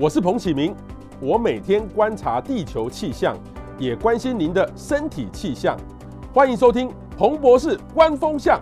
我是彭启明，我每天观察地球气象，也关心您的身体气象。欢迎收听彭博士观风向。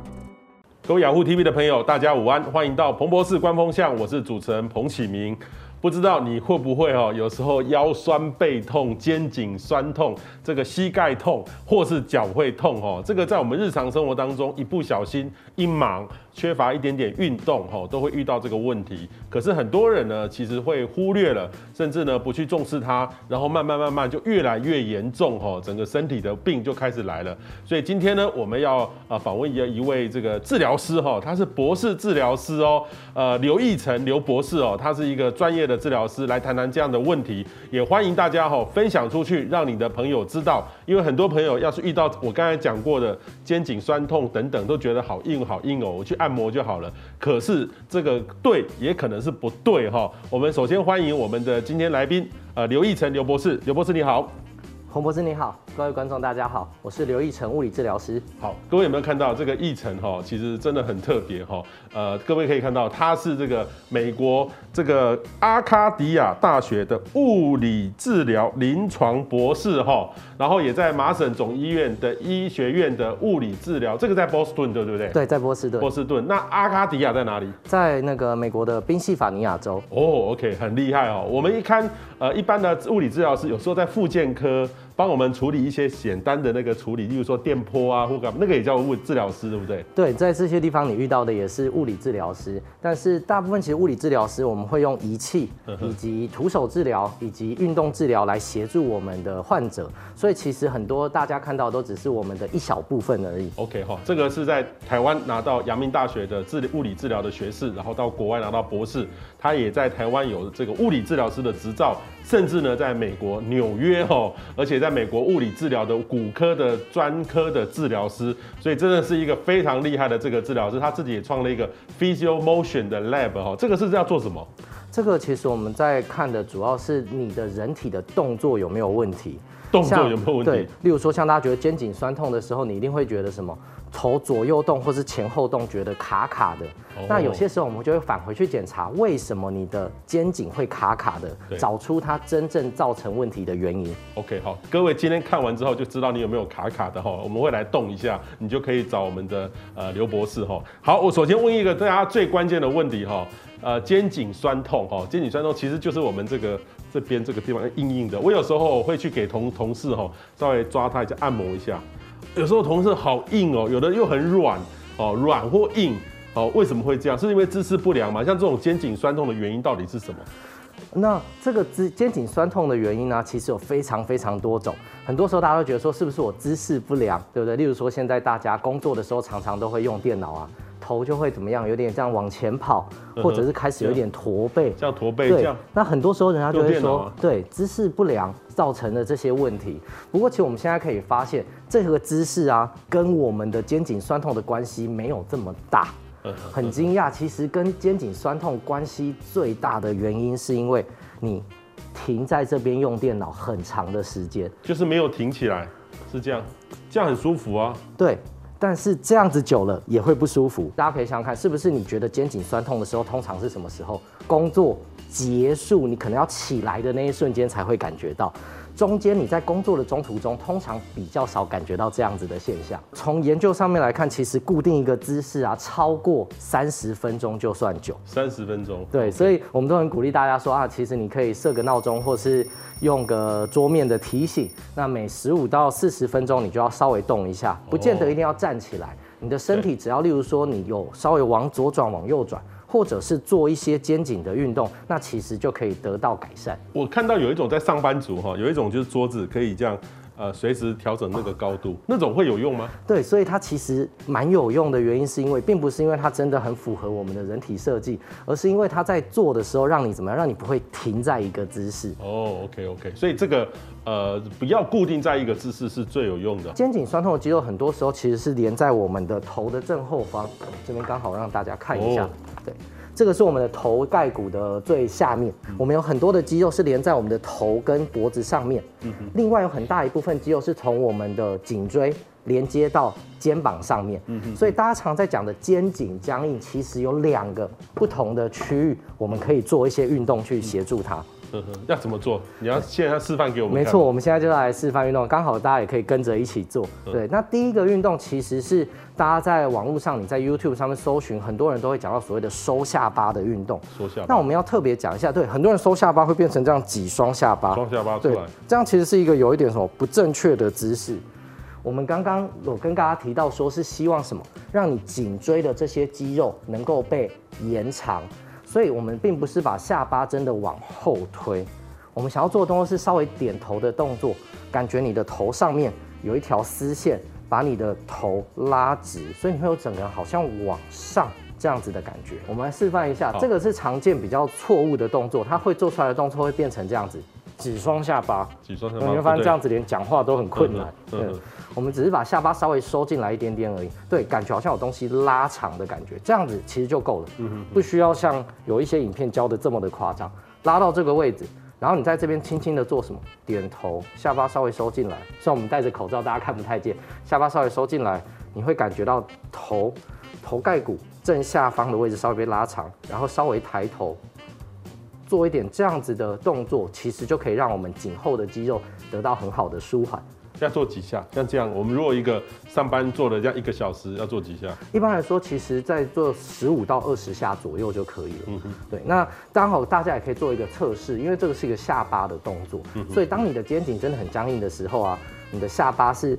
各位雅虎 TV 的朋友，大家午安，欢迎到彭博士观风向，我是主持人彭启明。不知道你会不会哦，有时候腰酸背痛、肩颈酸痛，这个膝盖痛，或是脚会痛哦。这个在我们日常生活当中，一不小心一忙。缺乏一点点运动，吼，都会遇到这个问题。可是很多人呢，其实会忽略了，甚至呢不去重视它，然后慢慢慢慢就越来越严重，吼，整个身体的病就开始来了。所以今天呢，我们要啊访问一一位这个治疗师，哈，他是博士治疗师哦，呃，刘义成刘博士哦，他是一个专业的治疗师，来谈谈这样的问题。也欢迎大家哈分享出去，让你的朋友知道，因为很多朋友要是遇到我刚才讲过的肩颈酸痛等等，都觉得好硬好硬哦，我去按。按摩就好了，可是这个对也可能是不对哈。我们首先欢迎我们的今天来宾，呃，刘义成刘博士，刘博士你好，洪博士你好。各位观众，大家好，我是刘义成物理治疗师。好，各位有没有看到这个义成哈？其实真的很特别哈。呃，各位可以看到，他是这个美国这个阿卡迪亚大学的物理治疗临床博士哈，然后也在麻省总医院的医学院的物理治疗，这个在波士顿对不对？对，在波士顿。波士顿。那阿卡迪亚在哪里？在那个美国的宾夕法尼亚州。哦，OK，很厉害哦。我们一看，呃，一般的物理治疗师有时候在复健科帮我们处理。一些简单的那个处理，例如说电波啊，或干嘛，那个也叫物理治疗师，对不对？对，在这些地方你遇到的也是物理治疗师，但是大部分其实物理治疗师我们会用仪器，以及徒手治疗，以及运动治疗来协助我们的患者，所以其实很多大家看到都只是我们的一小部分而已。OK 哈，这个是在台湾拿到阳明大学的治物理治疗的学士，然后到国外拿到博士，他也在台湾有这个物理治疗师的执照，甚至呢在美国纽约哈，而且在美国物理。治疗的骨科的专科的治疗师，所以真的是一个非常厉害的这个治疗师。他自己也创了一个 Physio Motion 的 Lab 哈，这个是要做什么？这个其实我们在看的主要是你的人体的动作有没有问题，动作有没有问题？对，例如说像大家觉得肩颈酸痛的时候，你一定会觉得什么？头左右动或是前后动，觉得卡卡的。Oh. 那有些时候我们就会返回去检查，为什么你的肩颈会卡卡的，找出它真正造成问题的原因。OK，好，各位今天看完之后就知道你有没有卡卡的哈。我们会来动一下，你就可以找我们的呃刘博士哈。好，我首先问一个大家最关键的问题哈，呃，肩颈酸痛哈，肩颈酸痛其实就是我们这个这边这个地方硬硬的。我有时候会去给同同事哈稍微抓它一下，按摩一下。有时候同事好硬哦，有的又很软哦，软或硬哦，为什么会这样？是因为姿势不良吗？像这种肩颈酸痛的原因到底是什么？那这个姿肩颈酸痛的原因呢，其实有非常非常多种。很多时候大家都觉得说，是不是我姿势不良，对不对？例如说现在大家工作的时候常常都会用电脑啊。头就会怎么样？有点这样往前跑，或者是开始有点驼背，叫驼背这样。那很多时候人家就会说，对，姿势不良造成的这些问题。不过其实我们现在可以发现，这个姿势啊，跟我们的肩颈酸痛的关系没有这么大。很惊讶，其实跟肩颈酸痛关系最大的原因，是因为你停在这边用电脑很长的时间，就是没有停起来，是这样，这样很舒服啊。对。但是这样子久了也会不舒服，大家可以想想看，是不是你觉得肩颈酸痛的时候，通常是什么时候？工作结束，你可能要起来的那一瞬间才会感觉到。中间你在工作的中途中，通常比较少感觉到这样子的现象。从研究上面来看，其实固定一个姿势啊，超过三十分钟就算久。三十分钟。对，所以我们都很鼓励大家说啊，其实你可以设个闹钟，或是用个桌面的提醒。那每十五到四十分钟，你就要稍微动一下，不见得一定要站起来。你的身体只要，例如说你有稍微往左转、往右转。或者是做一些肩颈的运动，那其实就可以得到改善。我看到有一种在上班族哈，有一种就是桌子可以这样。呃，随时调整那个高度，那种会有用吗？对，所以它其实蛮有用的原因，是因为并不是因为它真的很符合我们的人体设计，而是因为它在做的时候让你怎么样，让你不会停在一个姿势。哦，OK OK，所以这个呃不要固定在一个姿势是最有用的。肩颈酸痛的肌肉很多时候其实是连在我们的头的正后方，这边刚好让大家看一下，哦、对。这个是我们的头盖骨的最下面，我们有很多的肌肉是连在我们的头跟脖子上面。另外有很大一部分肌肉是从我们的颈椎连接到肩膀上面。嗯哼。所以大家常在讲的肩颈僵硬，其实有两个不同的区域，我们可以做一些运动去协助它。嗯哼。要怎么做？你要现在示范给我们。没错，我们现在就来示范运动，刚好大家也可以跟着一起做。对，那第一个运动其实是。大家在网络上，你在 YouTube 上面搜寻，很多人都会讲到所谓的收下巴的运动。收下巴。那我们要特别讲一下，对，很多人收下巴会变成这样挤双下巴。双下巴出来。对，这样其实是一个有一点什么不正确的姿势。我们刚刚有跟大家提到，说是希望什么，让你颈椎的这些肌肉能够被延长，所以我们并不是把下巴真的往后推，我们想要做的动作是稍微点头的动作，感觉你的头上面有一条丝线。把你的头拉直，所以你会有整个人好像往上这样子的感觉。我们来示范一下，这个是常见比较错误的动作，它会做出来的动作会变成这样子，挤双下巴，挤双下巴。你会发现这样子连讲话都很困难。对，我们只是把下巴稍微收进来一点点而已。对，感觉好像有东西拉长的感觉，这样子其实就够了。嗯哼，不需要像有一些影片教的这么的夸张，拉到这个位置。然后你在这边轻轻的做什么？点头，下巴稍微收进来。虽然我们戴着口罩，大家看不太见，下巴稍微收进来，你会感觉到头头盖骨正下方的位置稍微被拉长，然后稍微抬头，做一点这样子的动作，其实就可以让我们颈后的肌肉得到很好的舒缓。要做几下？像这样，我们如果一个上班做了这样一个小时，要做几下？一般来说，其实在做十五到二十下左右就可以了。嗯哼，对。那刚好大家也可以做一个测试，因为这个是一个下巴的动作，嗯、所以当你的肩颈真的很僵硬的时候啊，你的下巴是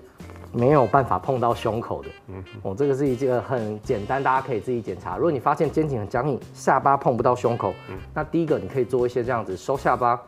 没有办法碰到胸口的。嗯哼，哦，这个是一个很简单，大家可以自己检查。如果你发现肩颈很僵硬，下巴碰不到胸口，嗯、那第一个你可以做一些这样子收下巴。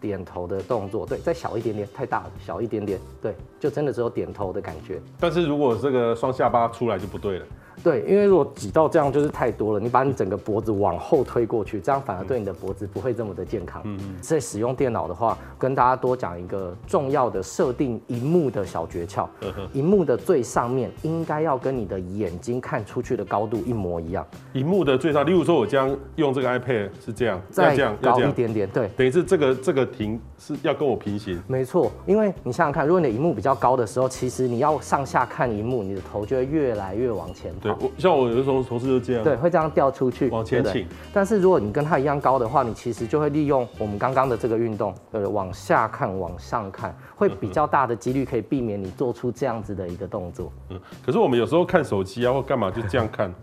点头的动作，对，再小一点点，太大了，小一点点，对，就真的只有点头的感觉。但是如果这个双下巴出来就不对了。对，因为如果挤到这样就是太多了，你把你整个脖子往后推过去，这样反而对你的脖子不会这么的健康。嗯嗯。在使用电脑的话，跟大家多讲一个重要的设定荧幕的小诀窍。嗯哼。萤幕的最上面应该要跟你的眼睛看出去的高度一模一样。荧幕的最上，例如说我将用这个 iPad 是这样，再这样高一点点，对，等于是这个这个屏是要跟我平行。没错，因为你想想看，如果你的荧幕比较高的时候，其实你要上下看荧幕，你的头就会越来越往前跑。对，我像我有的时候。同事就这样，对，会这样掉出去，往前倾。但是如果你跟他一样高的话，你其实就会利用我们刚刚的这个运动，对，往下看，往上看，会比较大的几率可以避免你做出这样子的一个动作。嗯，可是我们有时候看手机啊，或干嘛就这样看，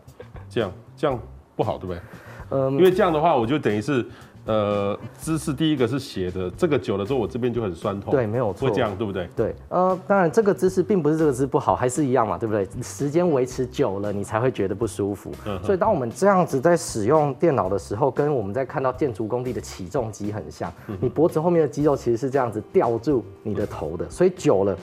这样这样不好，对不对？嗯，因为这样的话，我就等于是。呃，姿势第一个是斜的，这个久了之后，我这边就很酸痛。对，没有错。会这样，对不对？对，呃，当然这个姿势并不是这个姿势不好，还是一样嘛，对不对？时间维持久了，你才会觉得不舒服。嗯。所以当我们这样子在使用电脑的时候，跟我们在看到建筑工地的起重机很像。嗯。你脖子后面的肌肉其实是这样子吊住你的头的，所以久了。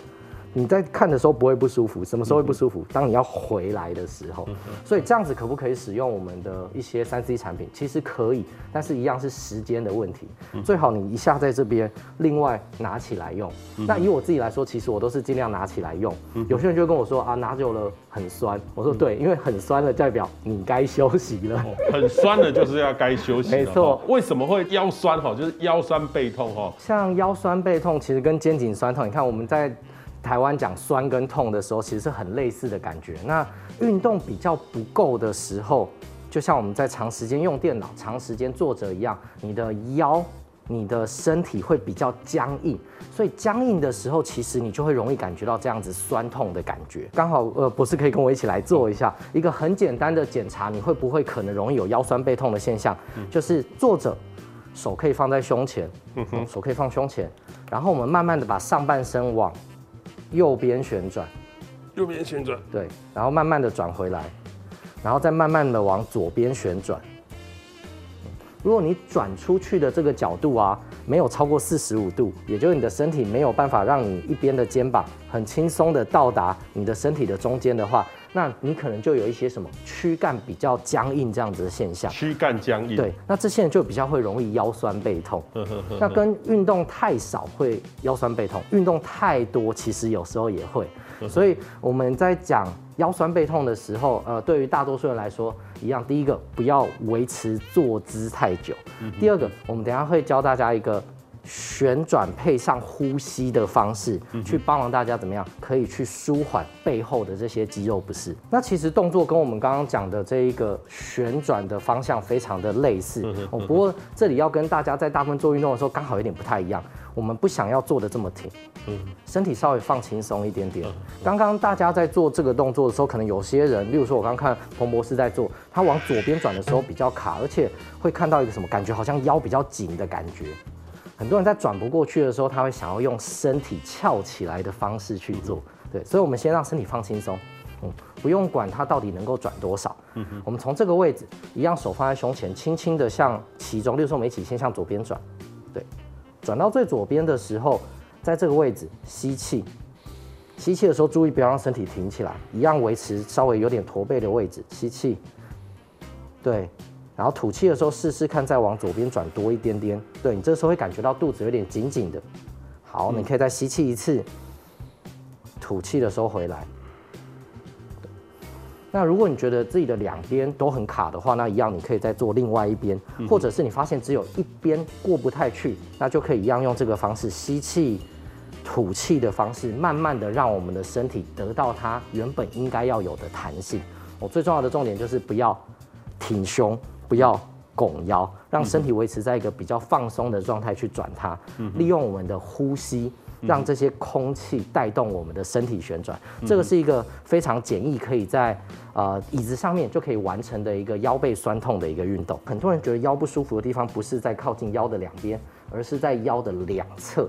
你在看的时候不会不舒服，什么时候会不舒服？当你要回来的时候。所以这样子可不可以使用我们的一些三 C 产品？其实可以，但是一样是时间的问题。最好你一下在这边，另外拿起来用。那以我自己来说，其实我都是尽量拿起来用。有些人就会跟我说啊，拿久了很酸。我说对，因为很酸了，代表你该休息了。很酸了就是要该休息。没错。为什么会腰酸？哈，就是腰酸背痛。哈，像腰酸背痛，其实跟肩颈酸痛，你看我们在。台湾讲酸跟痛的时候，其实是很类似的感觉。那运动比较不够的时候，就像我们在长时间用电脑、长时间坐着一样，你的腰、你的身体会比较僵硬。所以僵硬的时候，其实你就会容易感觉到这样子酸痛的感觉。刚好，呃，博士可以跟我一起来做一下一个很简单的检查，你会不会可能容易有腰酸背痛的现象？就是坐着，手可以放在胸前，嗯，手可以放胸前，然后我们慢慢的把上半身往。右边旋转，右边旋转，对，然后慢慢的转回来，然后再慢慢的往左边旋转。如果你转出去的这个角度啊，没有超过四十五度，也就是你的身体没有办法让你一边的肩膀很轻松的到达你的身体的中间的话，那你可能就有一些什么躯干比较僵硬这样子的现象。躯干僵硬。对，那这些人就比较会容易腰酸背痛。那跟运动太少会腰酸背痛，运动太多其实有时候也会。所以我们在讲腰酸背痛的时候，呃，对于大多数人来说一样，第一个不要维持坐姿太久。第二个，我们等一下会教大家一个旋转配上呼吸的方式，去帮忙大家怎么样，可以去舒缓背后的这些肌肉不适。那其实动作跟我们刚刚讲的这一个旋转的方向非常的类似哦。不过这里要跟大家在大部分做运动的时候刚好有点不太一样，我们不想要做的这么挺，身体稍微放轻松一点点。刚刚大家在做这个动作的时候，可能有些人，例如说我刚看彭博士在做，他往左边转的时候比较卡，而且会看到一个什么感觉，好像腰比较紧的感觉。很多人在转不过去的时候，他会想要用身体翘起来的方式去做，对，所以我们先让身体放轻松，嗯，不用管它到底能够转多少，嗯哼，我们从这个位置一样，手放在胸前，轻轻的向其中，例如说我们一起先向左边转，对，转到最左边的时候，在这个位置吸气，吸气的时候注意不要让身体挺起来，一样维持稍微有点驼背的位置，吸气，对。然后吐气的时候，试试看再往左边转多一点点。对，你这时候会感觉到肚子有点紧紧的。好，你可以再吸气一次，吐气的时候回来。那如果你觉得自己的两边都很卡的话，那一样你可以再做另外一边，或者是你发现只有一边过不太去，那就可以一样用这个方式吸气、吐气的方式，慢慢的让我们的身体得到它原本应该要有的弹性。我最重要的重点就是不要挺胸。不要拱腰，让身体维持在一个比较放松的状态去转它。利用我们的呼吸，让这些空气带动我们的身体旋转。这个是一个非常简易，可以在呃椅子上面就可以完成的一个腰背酸痛的一个运动。很多人觉得腰不舒服的地方不是在靠近腰的两边，而是在腰的两侧。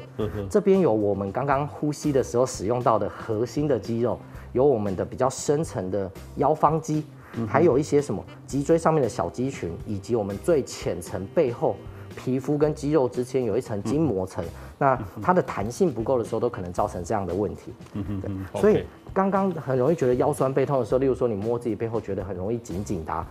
这边有我们刚刚呼吸的时候使用到的核心的肌肉，有我们的比较深层的腰方肌。还有一些什么脊椎上面的小肌群，以及我们最浅层背后皮肤跟肌肉之间有一层筋膜层，那它的弹性不够的时候，都可能造成这样的问题。嗯对，所以刚刚很容易觉得腰酸背痛的时候，例如说你摸自己背后觉得很容易紧紧的，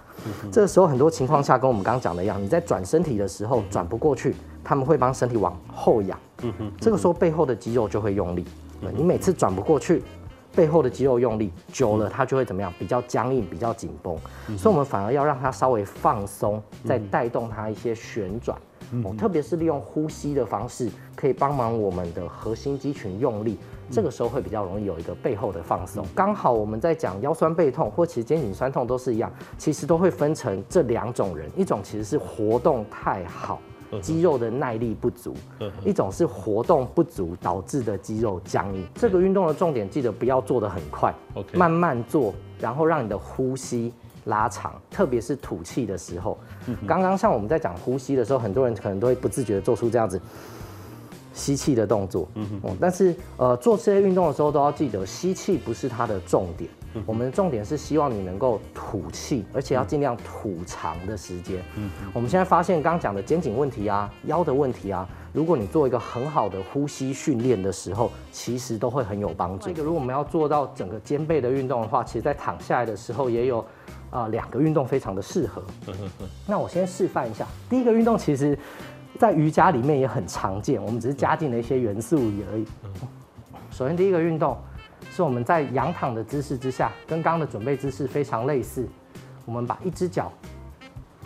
这个时候很多情况下跟我们刚刚讲的一样，你在转身体的时候转不过去，他们会帮身体往后仰，嗯哼这个时候背后的肌肉就会用力，你每次转不过去。背后的肌肉用力久了，它就会怎么样？比较僵硬，比较紧绷。所以，我们反而要让它稍微放松，再带动它一些旋转。哦，特别是利用呼吸的方式，可以帮忙我们的核心肌群用力。这个时候会比较容易有一个背后的放松。刚好我们在讲腰酸背痛，或其实肩颈酸痛都是一样，其实都会分成这两种人。一种其实是活动太好。肌肉的耐力不足，一种是活动不足导致的肌肉僵硬。这个运动的重点，记得不要做得很快，慢慢做，然后让你的呼吸拉长，特别是吐气的时候。刚刚像我们在讲呼吸的时候，很多人可能都会不自觉地做出这样子吸气的动作。但是呃，做这些运动的时候都要记得，吸气不是它的重点。我们的重点是希望你能够吐气，而且要尽量吐长的时间。嗯，我们现在发现刚刚讲的肩颈问题啊、腰的问题啊，如果你做一个很好的呼吸训练的时候，其实都会很有帮助。这个如果我们要做到整个肩背的运动的话，其实在躺下来的时候也有啊两个运动非常的适合。那我先示范一下，第一个运动其实在瑜伽里面也很常见，我们只是加进了一些元素而已。首先第一个运动。是我们在仰躺的姿势之下，跟刚刚的准备姿势非常类似。我们把一只脚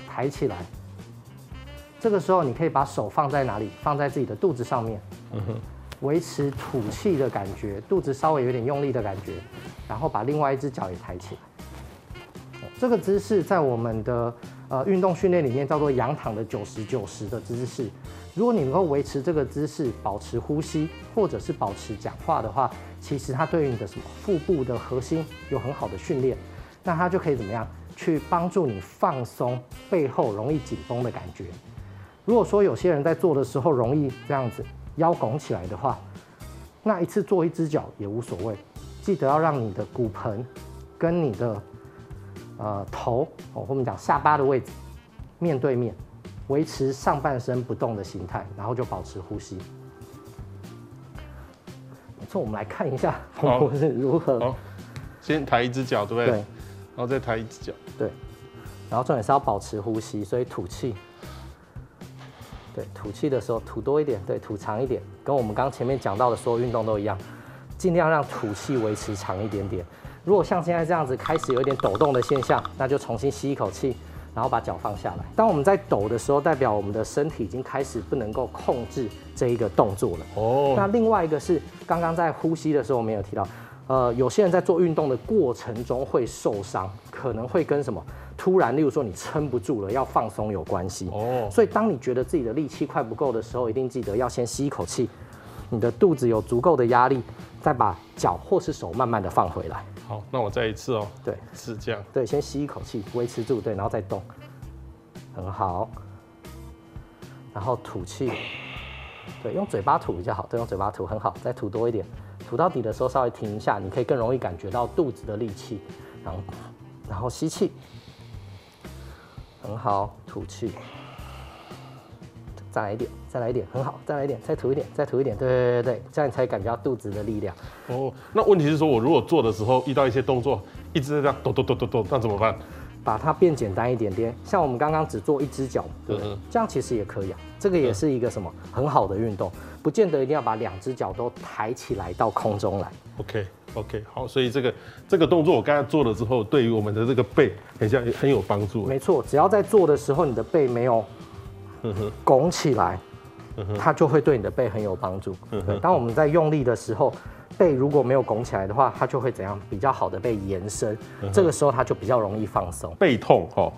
抬起来，这个时候你可以把手放在哪里？放在自己的肚子上面，维持吐气的感觉，肚子稍微有点用力的感觉，然后把另外一只脚也抬起来。这个姿势在我们的呃运动训练里面叫做仰躺的九十九十的姿势。如果你能够维持这个姿势，保持呼吸，或者是保持讲话的话，其实它对于你的什么腹部的核心有很好的训练，那它就可以怎么样去帮助你放松背后容易紧绷的感觉。如果说有些人在做的时候容易这样子腰拱起来的话，那一次做一只脚也无所谓，记得要让你的骨盆跟你的呃头哦，我们讲下巴的位置面对面。维持上半身不动的形态，然后就保持呼吸。没错，我们来看一下彭博士如何。先抬一只脚，对不对？对。然后再抬一只脚。对。然后重点是要保持呼吸，所以吐气。对，吐气的时候吐多一点，对，吐长一点，跟我们刚前面讲到的所有运动都一样，尽量让吐气维持长一点点。如果像现在这样子开始有一点抖动的现象，那就重新吸一口气。然后把脚放下来。当我们在抖的时候，代表我们的身体已经开始不能够控制这一个动作了。哦。那另外一个是刚刚在呼吸的时候，我们有提到，呃，有些人在做运动的过程中会受伤，可能会跟什么突然，例如说你撑不住了要放松有关系。哦。所以当你觉得自己的力气快不够的时候，一定记得要先吸一口气，你的肚子有足够的压力，再把脚或是手慢慢的放回来。好，那我再一次哦。对，是这样。对，先吸一口气，维持住，对，然后再动，很好。然后吐气，对，用嘴巴吐比较好，对，用嘴巴吐很好，再吐多一点，吐到底的时候稍微停一下，你可以更容易感觉到肚子的力气。然后，然后吸气，很好，吐气。再来一点，再来一点，很好，再来一点，再吐一点，再吐一点，对对对对，这样你才感觉到肚子的力量。哦，那问题是说，我如果做的时候遇到一些动作，一直在这样抖抖抖抖抖，那怎么办？把它变简单一点点，像我们刚刚只做一只脚，对，嗯、这样其实也可以啊。这个也是一个什么很好的运动，不见得一定要把两只脚都抬起来到空中来。OK OK，好，所以这个这个动作我刚才做了之后，对于我们的这个背很像很有帮助。没错，只要在做的时候，你的背没有。拱起来，它就会对你的背很有帮助。对，当我们在用力的时候，背如果没有拱起来的话，它就会怎样？比较好的被延伸，这个时候它就比较容易放松。背痛哈，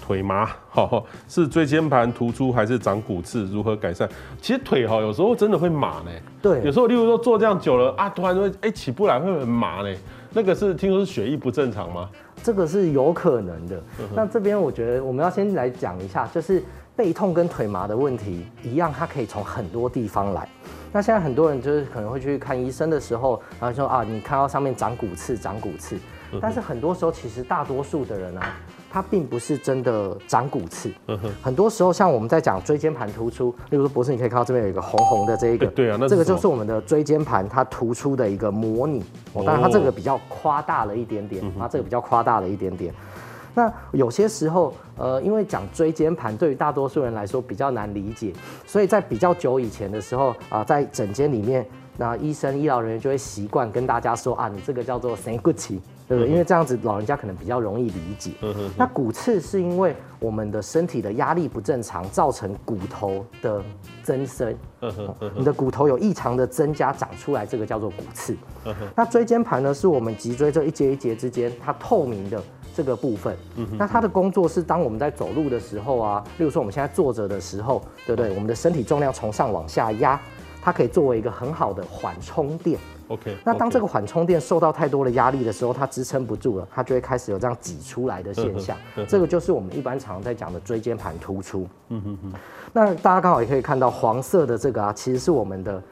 腿麻哈，是椎间盘突出还是长骨刺？如何改善？其实腿哈有时候真的会麻呢。对，有时候例如说坐这样久了啊，突然会哎起不来，会很麻呢。那个是听说是血液不正常吗？这个是有可能的。那这边我觉得我们要先来讲一下，就是。背痛跟腿麻的问题一样，它可以从很多地方来。那现在很多人就是可能会去看医生的时候，然后说啊，你看到上面长骨刺，长骨刺。但是很多时候，其实大多数的人啊，他并不是真的长骨刺。很多时候，像我们在讲椎间盘突出，例如说博士，你可以看到这边有一个红红的这一个，对啊，这个就是我们的椎间盘它突出的一个模拟。哦，当然它这个比较夸大了一点点，它这个比较夸大了一点点。那有些时候，呃，因为讲椎间盘对于大多数人来说比较难理解，所以在比较久以前的时候啊、呃，在诊间里面，那医生医疗人员就会习惯跟大家说啊，你这个叫做生骨刺，对不对？因为这样子老人家可能比较容易理解。那骨刺是因为我们的身体的压力不正常，造成骨头的增生，你的骨头有异常的增加长出来，这个叫做骨刺。那椎间盘呢，是我们脊椎这一节一节之间它透明的。这个部分，那它的工作是当我们在走路的时候啊，例如说我们现在坐着的时候，对不对？我们的身体重量从上往下压，它可以作为一个很好的缓冲垫。OK。那当这个缓冲垫受到太多的压力的时候，它支撑不住了，它就会开始有这样挤出来的现象。这个就是我们一般常常在讲的椎间盘突出。嗯哼哼。那大家刚好也可以看到黄色的这个啊，其实是我们的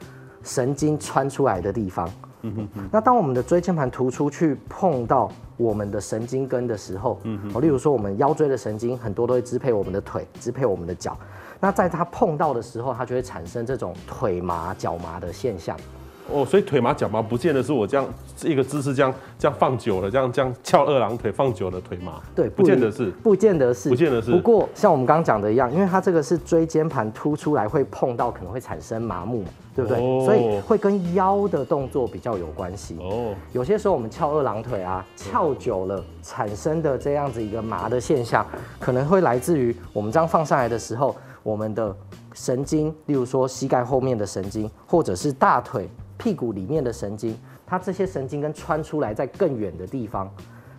神经穿出来的地方。嗯哼哼，那当我们的椎间盘突出去碰到我们的神经根的时候，嗯哼，例如说我们腰椎的神经很多都会支配我们的腿，支配我们的脚。那在它碰到的时候，它就会产生这种腿麻、脚麻的现象。哦，所以腿麻、脚麻不见得是我这样一个姿势这样这样放久了，这样这样翘二郎腿放久了腿麻。对，不见得是，不见得是，不见得是。不过像我们刚刚讲的一样，因为它这个是椎间盘突出来会碰到，可能会产生麻木。对不对？哦、所以会跟腰的动作比较有关系。哦，有些时候我们翘二郎腿啊，翘久了产生的这样子一个麻的现象，可能会来自于我们这样放上来的时候，我们的神经，例如说膝盖后面的神经，或者是大腿、屁股里面的神经，它这些神经跟穿出来在更远的地方。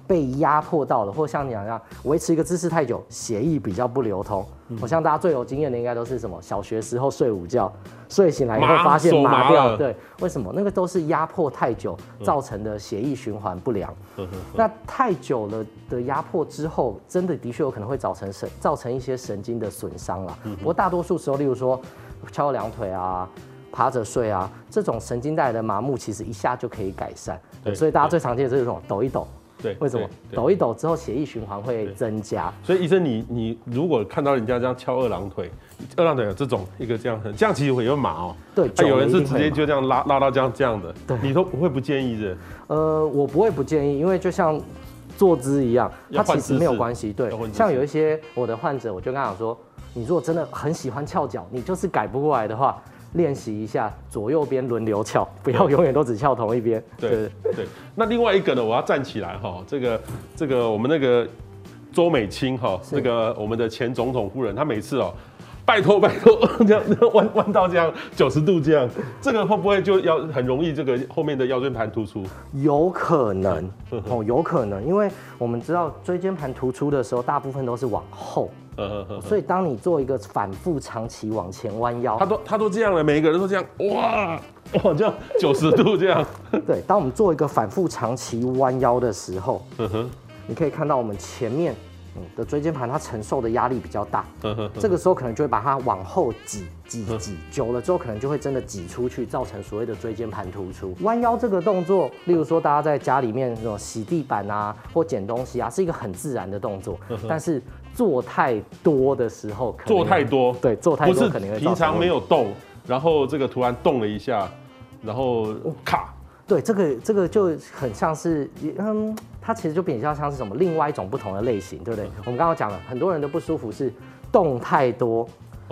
被压迫到了，或像你讲一样，维持一个姿势太久，血液比较不流通。我像大家最有经验的，应该都是什么？小学时候睡午觉，睡醒来以后发现麻掉，对，为什么？那个都是压迫太久造成的血液循环不良。那太久了的压迫之后，真的的确有可能会造成神造成一些神经的损伤了。不过大多数时候，例如说敲两腿啊、趴着睡啊，这种神经带来的麻木，其实一下就可以改善。对，所以大家最常见的就是这种抖一抖。对，为什么抖一抖之后血液循环会增加？所以医生你，你你如果看到人家这样翘二郎腿，二郎腿有这种一个这样，这样其实会有麻哦。对，有人是直接就这样拉拉到这样这样的。对，你都不会不建议的？呃，我不会不建议，因为就像坐姿一样，它其实没有关系。对，像有一些我的患者，我就跟他讲说，你如果真的很喜欢翘脚，你就是改不过来的话。练习一下左右边轮流翘，不要永远都只翘同一边。对对，对。那另外一个呢，我要站起来哈，这个这个我们那个周美青哈，这个我们的前总统夫人，她每次哦。拜托拜托，这样弯弯到这样九十度这样，这个会不会就要很容易这个后面的腰椎盘突出？有可能 哦，有可能，因为我们知道椎间盘突出的时候，大部分都是往后，所以当你做一个反复长期往前弯腰，他都他都这样了，每一个人都这样，哇 哇这样九十度这样。对，当我们做一个反复长期弯腰的时候，你可以看到我们前面。嗯，的椎间盘它承受的压力比较大，这个时候可能就会把它往后挤挤挤，久了之后可能就会真的挤出去，造成所谓的椎间盘突出。弯腰这个动作，例如说大家在家里面那种洗地板啊或捡东西啊，是一个很自然的动作，但是做太多的时候，做太多，对，做太多可能会平常没有动，然后这个突然动了一下，然后卡。对，这个这个就很像是，嗯，它其实就比较像是什么另外一种不同的类型，对不对？我们刚刚讲了，很多人的不舒服是动太多。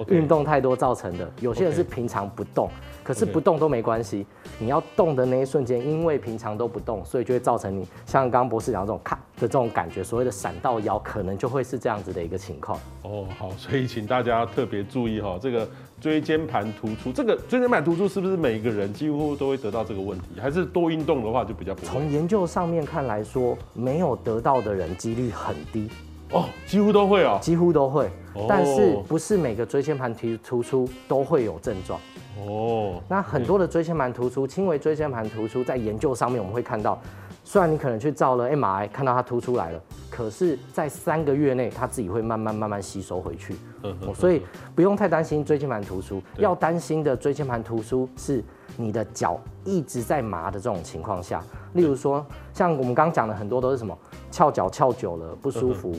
运动太多造成的，有些人是平常不动，Okay. 可是不动都没关系。你要动的那一瞬间，因为平常都不动，所以就会造成你像刚刚博士讲这种咔的这种感觉，所谓的闪到腰，可能就会是这样子的一个情况。哦，好，所以请大家特别注意哈，这个椎间盘突出，这个椎间盘突出是不是每个人几乎都会得到这个问题？还是多运动的话就比较不？从研究上面看来说，没有得到的人几率很低。哦，几乎都会哦，几乎都会，但是不是每个椎间盘突突出都会有症状哦。那很多的椎间盘突出，轻微椎间盘突出，在研究上面我们会看到，虽然你可能去照了 MRI 看到它突出来了，可是，在三个月内它自己会慢慢慢慢吸收回去。嗯所以不用太担心椎间盘突出，要担心的椎间盘突出是你的脚一直在麻的这种情况下，例如说像我们刚刚讲的很多都是什么？翘脚翘久了不舒服，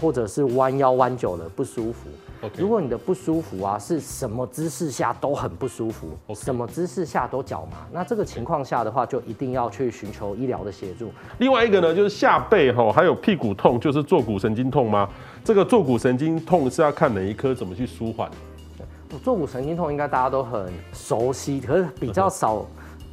或者是弯腰弯久了不舒服。如果你的不舒服啊，是什么姿势下都很不舒服，什么姿势下都脚麻，那这个情况下的话，就一定要去寻求医疗的协助。另外一个呢，就是下背哈，还有屁股痛，就是坐骨神经痛吗？这个坐骨神经痛是要看哪一科，怎么去舒缓？坐骨神经痛应该大家都很熟悉，可是比较少。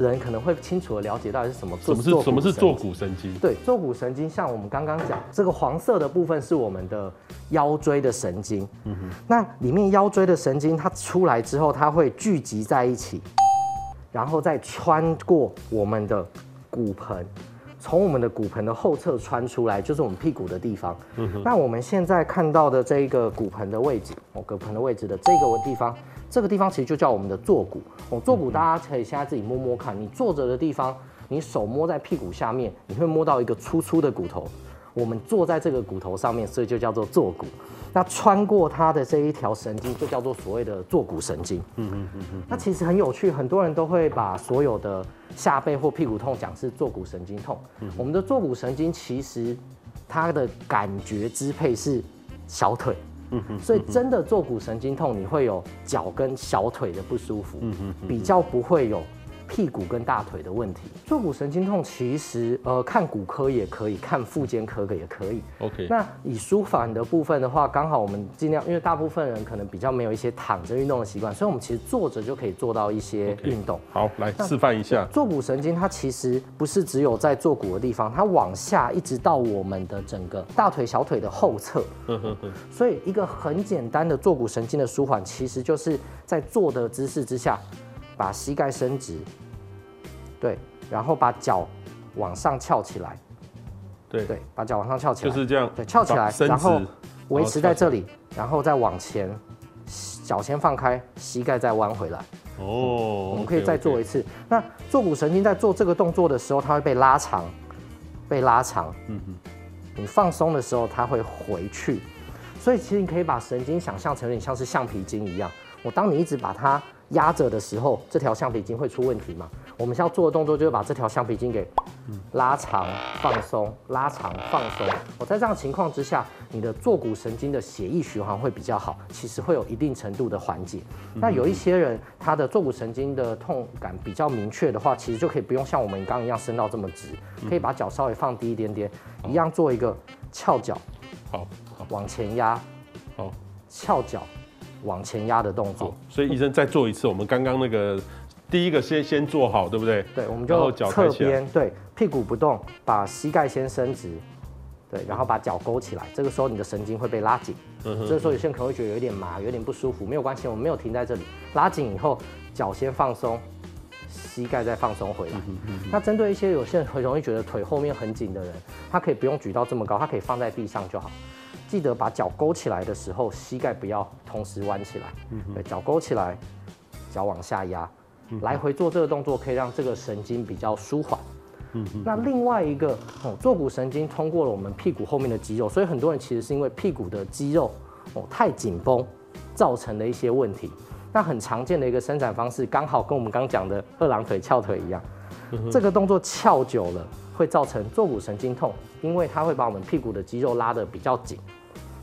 人可能会清楚的了解到底是什么。什么是什么是坐骨神经？对，坐骨神经像我们刚刚讲这个黄色的部分是我们的腰椎的神经。嗯哼。那里面腰椎的神经它出来之后，它会聚集在一起，然后再穿过我们的骨盆，从我们的骨盆的后侧穿出来，就是我们屁股的地方。嗯。那我们现在看到的这一个骨盆的位置，哦，骨盆的位置的这个地方。这个地方其实就叫我们的坐骨哦，坐骨大家可以现在自己摸摸看，你坐着的地方，你手摸在屁股下面，你会摸到一个粗粗的骨头，我们坐在这个骨头上面，所以就叫做坐骨。那穿过它的这一条神经，就叫做所谓的坐骨神经。嗯嗯嗯嗯。那其实很有趣，很多人都会把所有的下背或屁股痛讲是坐骨神经痛。嗯我们的坐骨神经其实它的感觉支配是小腿。嗯哼，所以真的坐骨神经痛，你会有脚跟小腿的不舒服，嗯哼，比较不会有。屁股跟大腿的问题，坐骨神经痛其实呃看骨科也可以，看复健科的也可以。OK，那以舒缓的部分的话，刚好我们尽量，因为大部分人可能比较没有一些躺着运动的习惯，所以我们其实坐着就可以做到一些运动。Okay. 好，来示范一下。坐骨神经它其实不是只有在坐骨的地方，它往下一直到我们的整个大腿、小腿的后侧。所以一个很简单的坐骨神经的舒缓，其实就是在坐的姿势之下。把膝盖伸直，对，然后把脚往上翘起来，对对，把脚往上翘起来，就是这样，对，翘起来，然后维持在这里，然后再往前，脚先放开，膝盖再弯回来。哦，我们可以再做一次。那坐骨神经在做这个动作的时候，它会被拉长，被拉长。嗯嗯，你放松的时候，它会回去。所以其实你可以把神经想象成有点像是橡皮筋一样。我当你一直把它压着的时候，这条橡皮筋会出问题吗？我们需要做的动作就是把这条橡皮筋给拉长、放松、拉长、放松。我在这样的情况之下，你的坐骨神经的血液循环会比较好，其实会有一定程度的缓解。那有一些人他的坐骨神经的痛感比较明确的话，其实就可以不用像我们刚刚一样伸到这么直，可以把脚稍微放低一点点，一样做一个翘脚，好，往前压，好，翘脚。往前压的动作，所以医生再做一次。我们刚刚那个第一个先先做好，对不对？对，我们就侧边，对，屁股不动，把膝盖先伸直，对，然后把脚勾起来，这个时候你的神经会被拉紧。嗯哼。这个时候有些人可能会觉得有点麻，有点不舒服，没有关系，我们没有停在这里，拉紧以后，脚先放松，膝盖再放松回来。那针对一些有些人很容易觉得腿后面很紧的人，他可以不用举到这么高，他可以放在地上就好。记得把脚勾起来的时候，膝盖不要同时弯起来。嗯。对，脚勾起来，脚往下压，来回做这个动作可以让这个神经比较舒缓。嗯，那另外一个哦，坐骨神经通过了我们屁股后面的肌肉，所以很多人其实是因为屁股的肌肉哦太紧绷，造成的一些问题。那很常见的一个伸展方式，刚好跟我们刚讲的二郎腿翘腿一样，这个动作翘久了会造成坐骨神经痛，因为它会把我们屁股的肌肉拉得比较紧。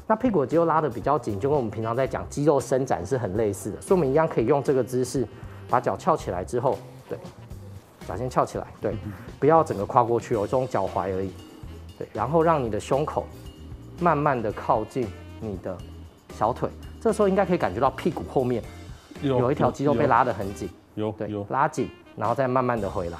那屁股的肌肉拉得比较紧，就跟我们平常在讲肌肉伸展是很类似的，所以我们一样可以用这个姿势，把脚翘起来之后，对。脚先翘起来，对，不要整个跨过去哦，这种脚踝而已，对，然后让你的胸口慢慢的靠近你的小腿，这时候应该可以感觉到屁股后面有一条肌肉被拉得很紧，有，对，拉紧，然后再慢慢的回来。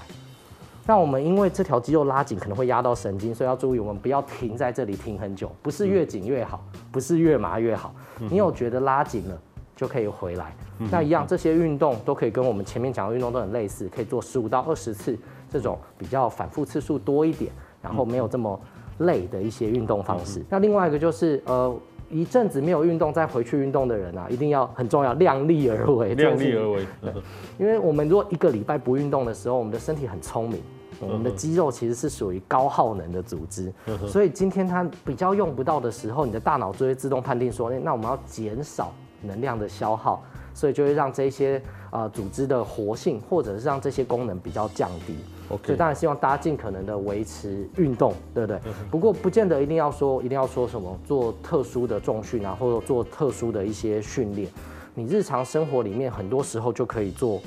那我们因为这条肌肉拉紧可能会压到神经，所以要注意，我们不要停在这里停很久，不是越紧越好，不是越麻越好，你有觉得拉紧了就可以回来。那一样，这些运动都可以跟我们前面讲的运动都很类似，可以做十五到二十次这种比较反复次数多一点，然后没有这么累的一些运动方式。那另外一个就是，呃，一阵子没有运动再回去运动的人啊，一定要很重要，量力而为。量力而为。对，因为我们如果一个礼拜不运动的时候，我们的身体很聪明，我们的肌肉其实是属于高耗能的组织，所以今天它比较用不到的时候，你的大脑就会自动判定说，那我们要减少能量的消耗。所以就会让这些呃组织的活性，或者是让这些功能比较降低。所以当然希望大家尽可能的维持运动，对不对？不过不见得一定要说一定要说什么做特殊的重训啊，或者做特殊的一些训练。你日常生活里面很多时候就可以做，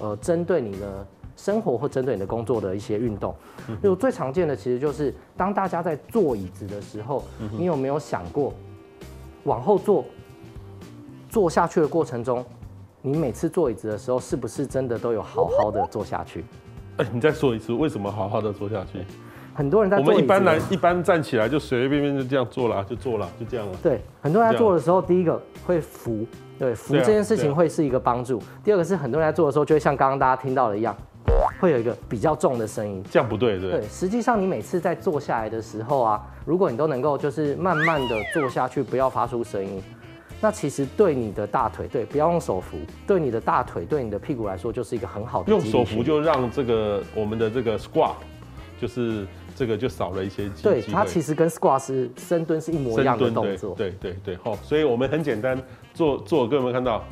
呃，针对你的生活或针对你的工作的一些运动。就最常见的其实就是当大家在坐椅子的时候，你有没有想过往后坐？坐下去的过程中，你每次坐椅子的时候，是不是真的都有好好的坐下去？哎，你再说一次，为什么好好的坐下去？很多人在我们一般来一般站起来就随随便便就这样坐了，就坐了，就这样了。对，很多人在坐的时候，第一个会扶，对，扶这件事情会是一个帮助。第二个是很多人在坐的时候，就会像刚刚大家听到的一样，会有一个比较重的声音，这样不对，对。对，实际上你每次在坐下来的时候啊，如果你都能够就是慢慢的坐下去，不要发出声音。那其实对你的大腿，对，不要用手扶，对你的大腿，对你的屁股来说，就是一个很好的。用手扶就让这个我们的这个 squat，就是这个就少了一些。对，它其实跟 squat 是深蹲是一模一样的动作。对对对，好，所以我们很简单，做做，各位有没有看到？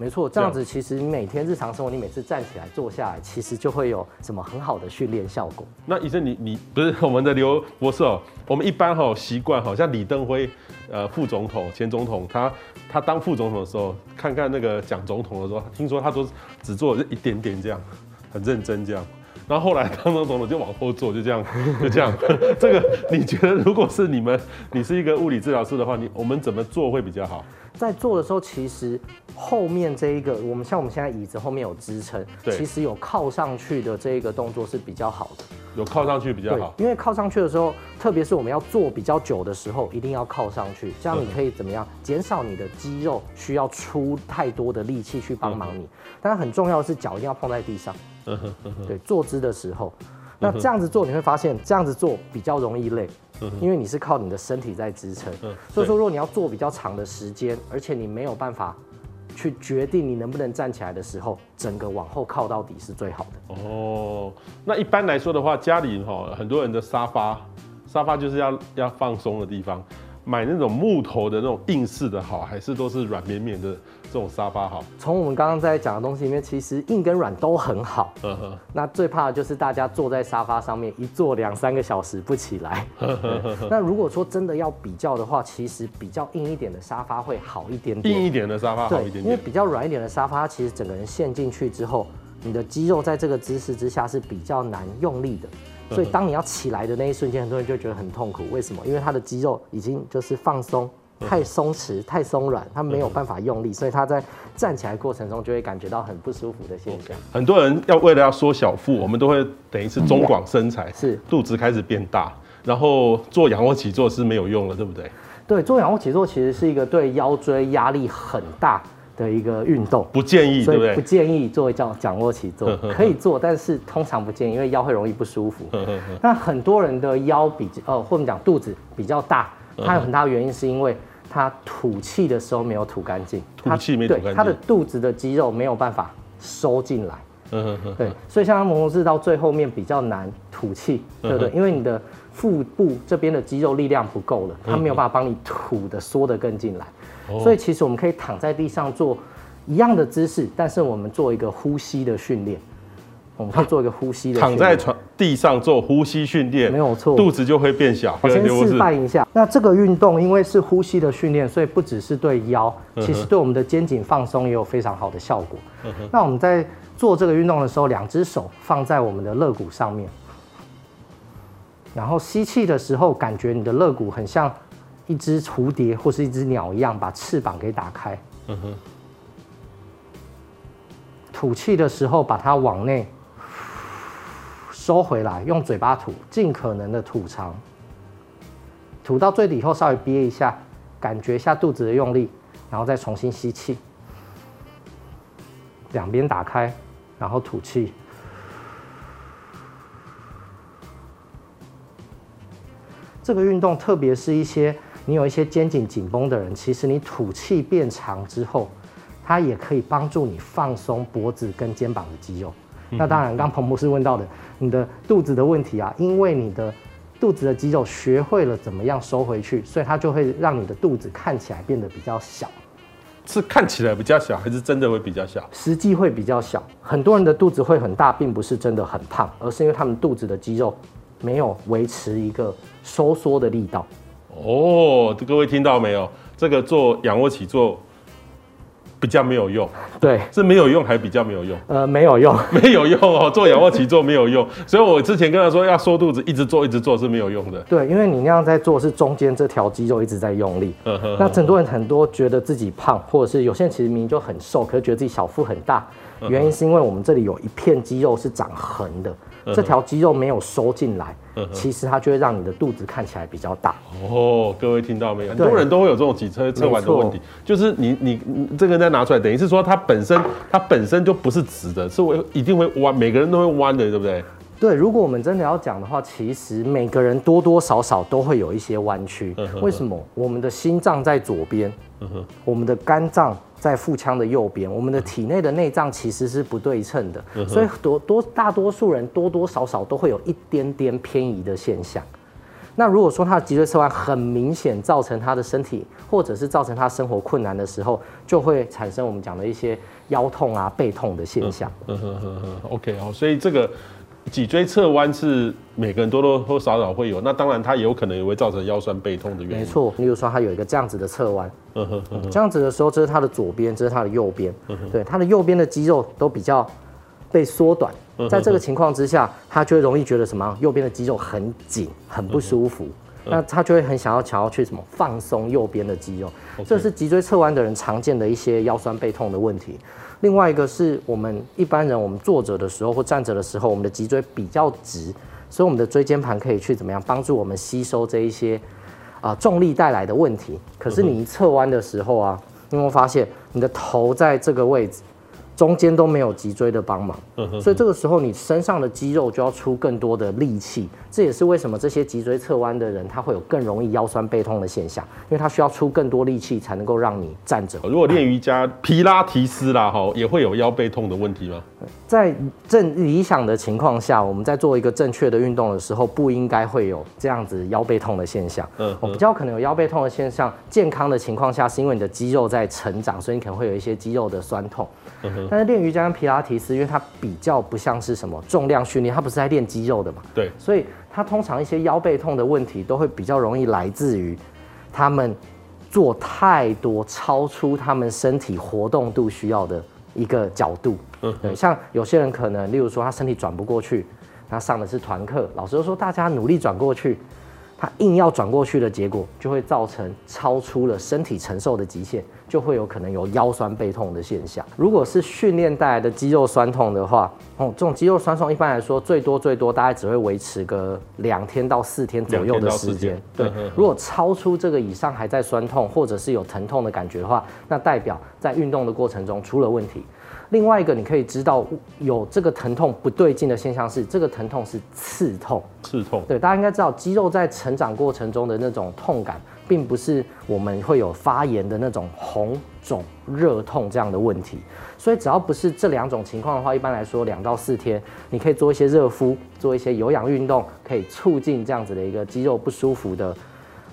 没错，这样子其实你每天日常生活，你每次站起来、坐下来，其实就会有什么很好的训练效果。那医生你，你你不是 我们的刘博士哦？我们一般哈习惯，好像李登辉，呃，副总统、前总统，他他当副总统的时候，看看那个蒋总统的时候，听说他都只做一点点这样，很认真这样。然后后来当总统就往后坐，就这样，就这样。这个你觉得，如果是你们，你是一个物理治疗师的话，你我们怎么做会比较好？在做的时候，其实后面这一个，我们像我们现在椅子后面有支撑，对，其实有靠上去的这一个动作是比较好的。有靠上去比较好，因为靠上去的时候，特别是我们要坐比较久的时候，一定要靠上去，这样你可以怎么样？减少你的肌肉需要出太多的力气去帮忙你。但是很重要的是脚一定要碰在地上。对，坐姿的时候，那这样子做你会发现，这样子做比较容易累，因为你是靠你的身体在支撑。所以说，如果你要做比较长的时间，而且你没有办法去决定你能不能站起来的时候，整个往后靠到底是最好的。哦，那一般来说的话，家里哈很多人的沙发，沙发就是要要放松的地方。买那种木头的那种硬式的好，还是都是软绵绵的这种沙发好？从我们刚刚在讲的东西里面，其实硬跟软都很好。嗯哼。那最怕的就是大家坐在沙发上面一坐两三个小时不起来。那如果说真的要比较的话，其实比较硬一点的沙发会好一点点。硬一点的沙发好一点点。因为比较软一点的沙发，其实整个人陷进去之后，你的肌肉在这个姿势之下是比较难用力的。所以当你要起来的那一瞬间，很多人就觉得很痛苦。为什么？因为他的肌肉已经就是放松，太松弛、太松软，它没有办法用力，所以它在站起来过程中就会感觉到很不舒服的现象。很多人要为了要缩小腹，我们都会等于是中广身材，是肚子开始变大。然后做仰卧起坐是没有用了，对不对？对，做仰卧起坐其实是一个对腰椎压力很大的一个运动，不建议，对不对？不建议做叫仰卧起坐，可以做，但是通常不建议，因为腰会容易不舒服。那很多人的腰比呃，或者讲肚子比较大，它有很大的原因是因为他吐气的时候没有吐干净，吐气没吐干净，他的肚子的肌肉没有办法收进来。对，所以像摩托式到最后面比较难吐气，对不对？因为你的腹部这边的肌肉力量不够了，它没有办法帮你吐的缩得更进来。所以其实我们可以躺在地上做一样的姿势，但是我们做一个呼吸的训练。我们可以做一个呼吸的。躺在床地上做呼吸训练，没有错，肚子就会变小。我先示范一下。那这个运动因为是呼吸的训练，所以不只是对腰，其实对我们的肩颈放松也有非常好的效果。那我们在做这个运动的时候，两只手放在我们的肋骨上面，然后吸气的时候，感觉你的肋骨很像一只蝴蝶或是一只鸟一样，把翅膀给打开。嗯哼。吐气的时候，把它往内收回来，用嘴巴吐，尽可能的吐长。吐到最底后，稍微憋一下，感觉一下肚子的用力，然后再重新吸气。两边打开。然后吐气。这个运动，特别是一些你有一些肩颈紧绷的人，其实你吐气变长之后，它也可以帮助你放松脖子跟肩膀的肌肉。那当然，刚彭博士问到的，你的肚子的问题啊，因为你的肚子的肌肉学会了怎么样收回去，所以它就会让你的肚子看起来变得比较小。是看起来比较小，还是真的会比较小？实际会比较小。很多人的肚子会很大，并不是真的很胖，而是因为他们肚子的肌肉没有维持一个收缩的力道。哦，各位听到没有？这个做仰卧起坐。比较没有用，对，是没有用还比较没有用？呃，没有用，没有用哦。做仰卧起坐没有用，所以我之前跟他说要缩肚子，一直做一直做是没有用的。对，因为你那样在做，是中间这条肌肉一直在用力。那很多人很多觉得自己胖，或者是有些人其实明明就很瘦，可是觉得自己小腹很大，原因是因为我们这里有一片肌肉是长横的。这条肌肉没有收进来，其实它就会让你的肚子看起来比较大。哦，各位听到没有？很多人都会有这种脊椎侧弯的问题，就是你你这个再拿出来，等于是说它本身它本身就不是直的，是会一定会弯，每个人都会弯的，对不对？对，如果我们真的要讲的话，其实每个人多多少少都会有一些弯曲。为什么？我们的心脏在左边，我们的肝脏在腹腔的右边，我们的体内的内脏其实是不对称的，所以多多大多数人多多少少都会有一点点偏移的现象。那如果说他的脊椎侧弯很明显，造成他的身体或者是造成他生活困难的时候，就会产生我们讲的一些腰痛啊、背痛的现象。嗯哼哼哼，OK 哦，所以这个。脊椎侧弯是每个人多多或少少会有，那当然它也有可能也会造成腰酸背痛的原因。没错，例如说它有一个这样子的侧弯，嗯，这样子的时候，这是它的左边，这是它的右边，对，它的右边的肌肉都比较被缩短，在这个情况之下，它就会容易觉得什么？右边的肌肉很紧，很不舒服，那他就会很想要想要去什么放松右边的肌肉，这是脊椎侧弯的人常见的一些腰酸背痛的问题。另外一个是我们一般人，我们坐着的时候或站着的时候，我们的脊椎比较直，所以我们的椎间盘可以去怎么样帮助我们吸收这一些啊重力带来的问题。可是你一侧弯的时候啊，你有没有发现你的头在这个位置？中间都没有脊椎的帮忙，所以这个时候你身上的肌肉就要出更多的力气。这也是为什么这些脊椎侧弯的人他会有更容易腰酸背痛的现象，因为他需要出更多力气才能够让你站着。如果练瑜伽、皮拉提斯啦，哈，也会有腰背痛的问题吗？在正理想的情况下，我们在做一个正确的运动的时候，不应该会有这样子腰背痛的现象。嗯，我比较可能有腰背痛的现象。健康的情况下，是因为你的肌肉在成长，所以你可能会有一些肌肉的酸痛。但是练瑜伽跟皮拉提斯，因为它比较不像是什么重量训练，它不是在练肌肉的嘛。对。所以它通常一些腰背痛的问题，都会比较容易来自于他们做太多超出他们身体活动度需要的一个角度。嗯。对，像有些人可能，例如说他身体转不过去，他上的是团课，老师就说大家努力转过去。他硬要转过去的结果，就会造成超出了身体承受的极限，就会有可能有腰酸背痛的现象。如果是训练带来的肌肉酸痛的话，哦，这种肌肉酸痛一般来说最多最多大概只会维持个两天到四天左右的时间。对，如果超出这个以上还在酸痛或者是有疼痛的感觉的话，那代表在运动的过程中出了问题。另外一个，你可以知道有这个疼痛不对劲的现象是，这个疼痛是刺痛。刺痛。对，大家应该知道，肌肉在成长过程中的那种痛感，并不是我们会有发炎的那种红肿热痛这样的问题。所以只要不是这两种情况的话，一般来说两到四天，你可以做一些热敷，做一些有氧运动，可以促进这样子的一个肌肉不舒服的。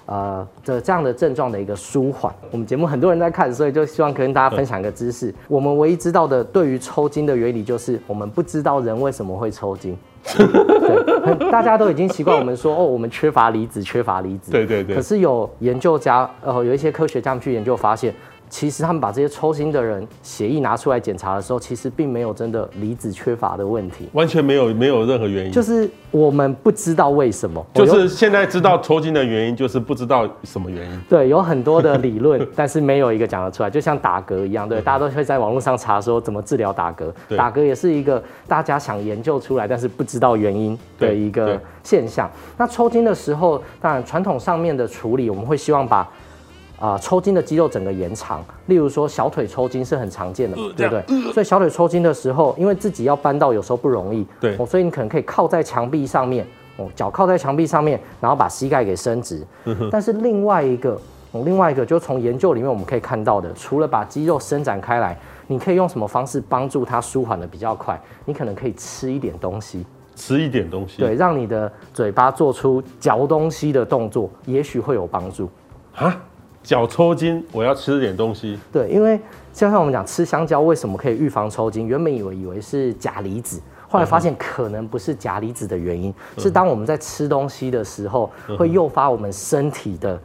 呃的这样的症状的一个舒缓，我们节目很多人在看，所以就希望跟大家分享一个知识。我们唯一知道的对于抽筋的原理，就是我们不知道人为什么会抽筋。对，大家都已经习惯我们说哦，我们缺乏离子，缺乏离子。对对对。可是有研究家，呃，有一些科学家们去研究发现。其实他们把这些抽筋的人血液拿出来检查的时候，其实并没有真的离子缺乏的问题，完全没有没有任何原因，就是我们不知道为什么。就是现在知道抽筋的原因，就是不知道什么原因。对，有很多的理论，但是没有一个讲得出来。就像打嗝一样，对，大家都会在网络上查说怎么治疗打嗝。打嗝也是一个大家想研究出来，但是不知道原因的一个现象。那抽筋的时候，当然传统上面的处理，我们会希望把。啊、呃，抽筋的肌肉整个延长，例如说小腿抽筋是很常见的，呃、对不对？呃、所以小腿抽筋的时候，因为自己要搬到有时候不容易，对、哦，所以你可能可以靠在墙壁上面，哦，脚靠在墙壁上面，然后把膝盖给伸直。但是另外一个，哦，另外一个，就从研究里面我们可以看到的，除了把肌肉伸展开来，你可以用什么方式帮助它舒缓的比较快？你可能可以吃一点东西，吃一点东西，对，让你的嘴巴做出嚼东西的动作，也许会有帮助。啊？脚抽筋，我要吃点东西。对，因为就像我们讲吃香蕉为什么可以预防抽筋？原本以为以为是钾离子，后来发现可能不是钾离子的原因，嗯、是当我们在吃东西的时候，会诱发我们身体的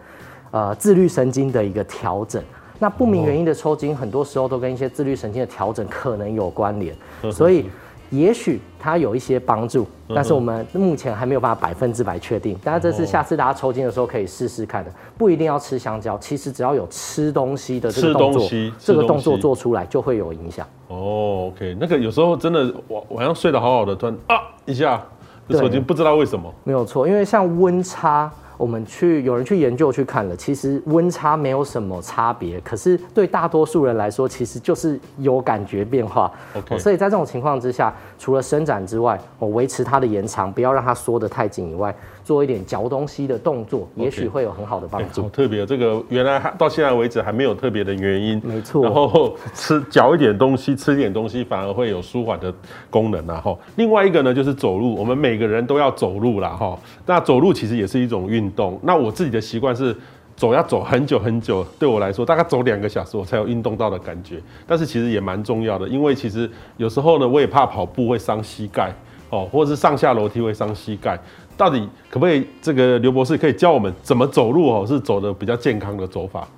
呃自律神经的一个调整。那不明原因的抽筋，很多时候都跟一些自律神经的调整可能有关联，所以。也许它有一些帮助，但是我们目前还没有办法百分之百确定。当然，这是下次大家抽筋的时候可以试试看的，不一定要吃香蕉。其实只要有吃东西的这个动作，这个动作做出来就会有影响。哦，OK，那个有时候真的晚晚上睡得好好的，突然啊一下就抽筋，不知道为什么。没有错，因为像温差。我们去有人去研究去看了，其实温差没有什么差别，可是对大多数人来说，其实就是有感觉变化。OK，所以在这种情况之下，除了伸展之外，我维持它的延长，不要让它缩得太紧以外。做一点嚼东西的动作也许会有很好的帮助。欸、好特别，这个原来到现在为止还没有特别的原因。没错。然后吃嚼一点东西，吃一点东西反而会有舒缓的功能啊！哈。另外一个呢，就是走路，我们每个人都要走路啦。哈。那走路其实也是一种运动。那我自己的习惯是走要走很久很久，对我来说大概走两个小时我才有运动到的感觉。但是其实也蛮重要的，因为其实有时候呢，我也怕跑步会伤膝盖哦，或者是上下楼梯会伤膝盖。到底可不可以？这个刘博士可以教我们怎么走路哦，是走的比较健康的走法。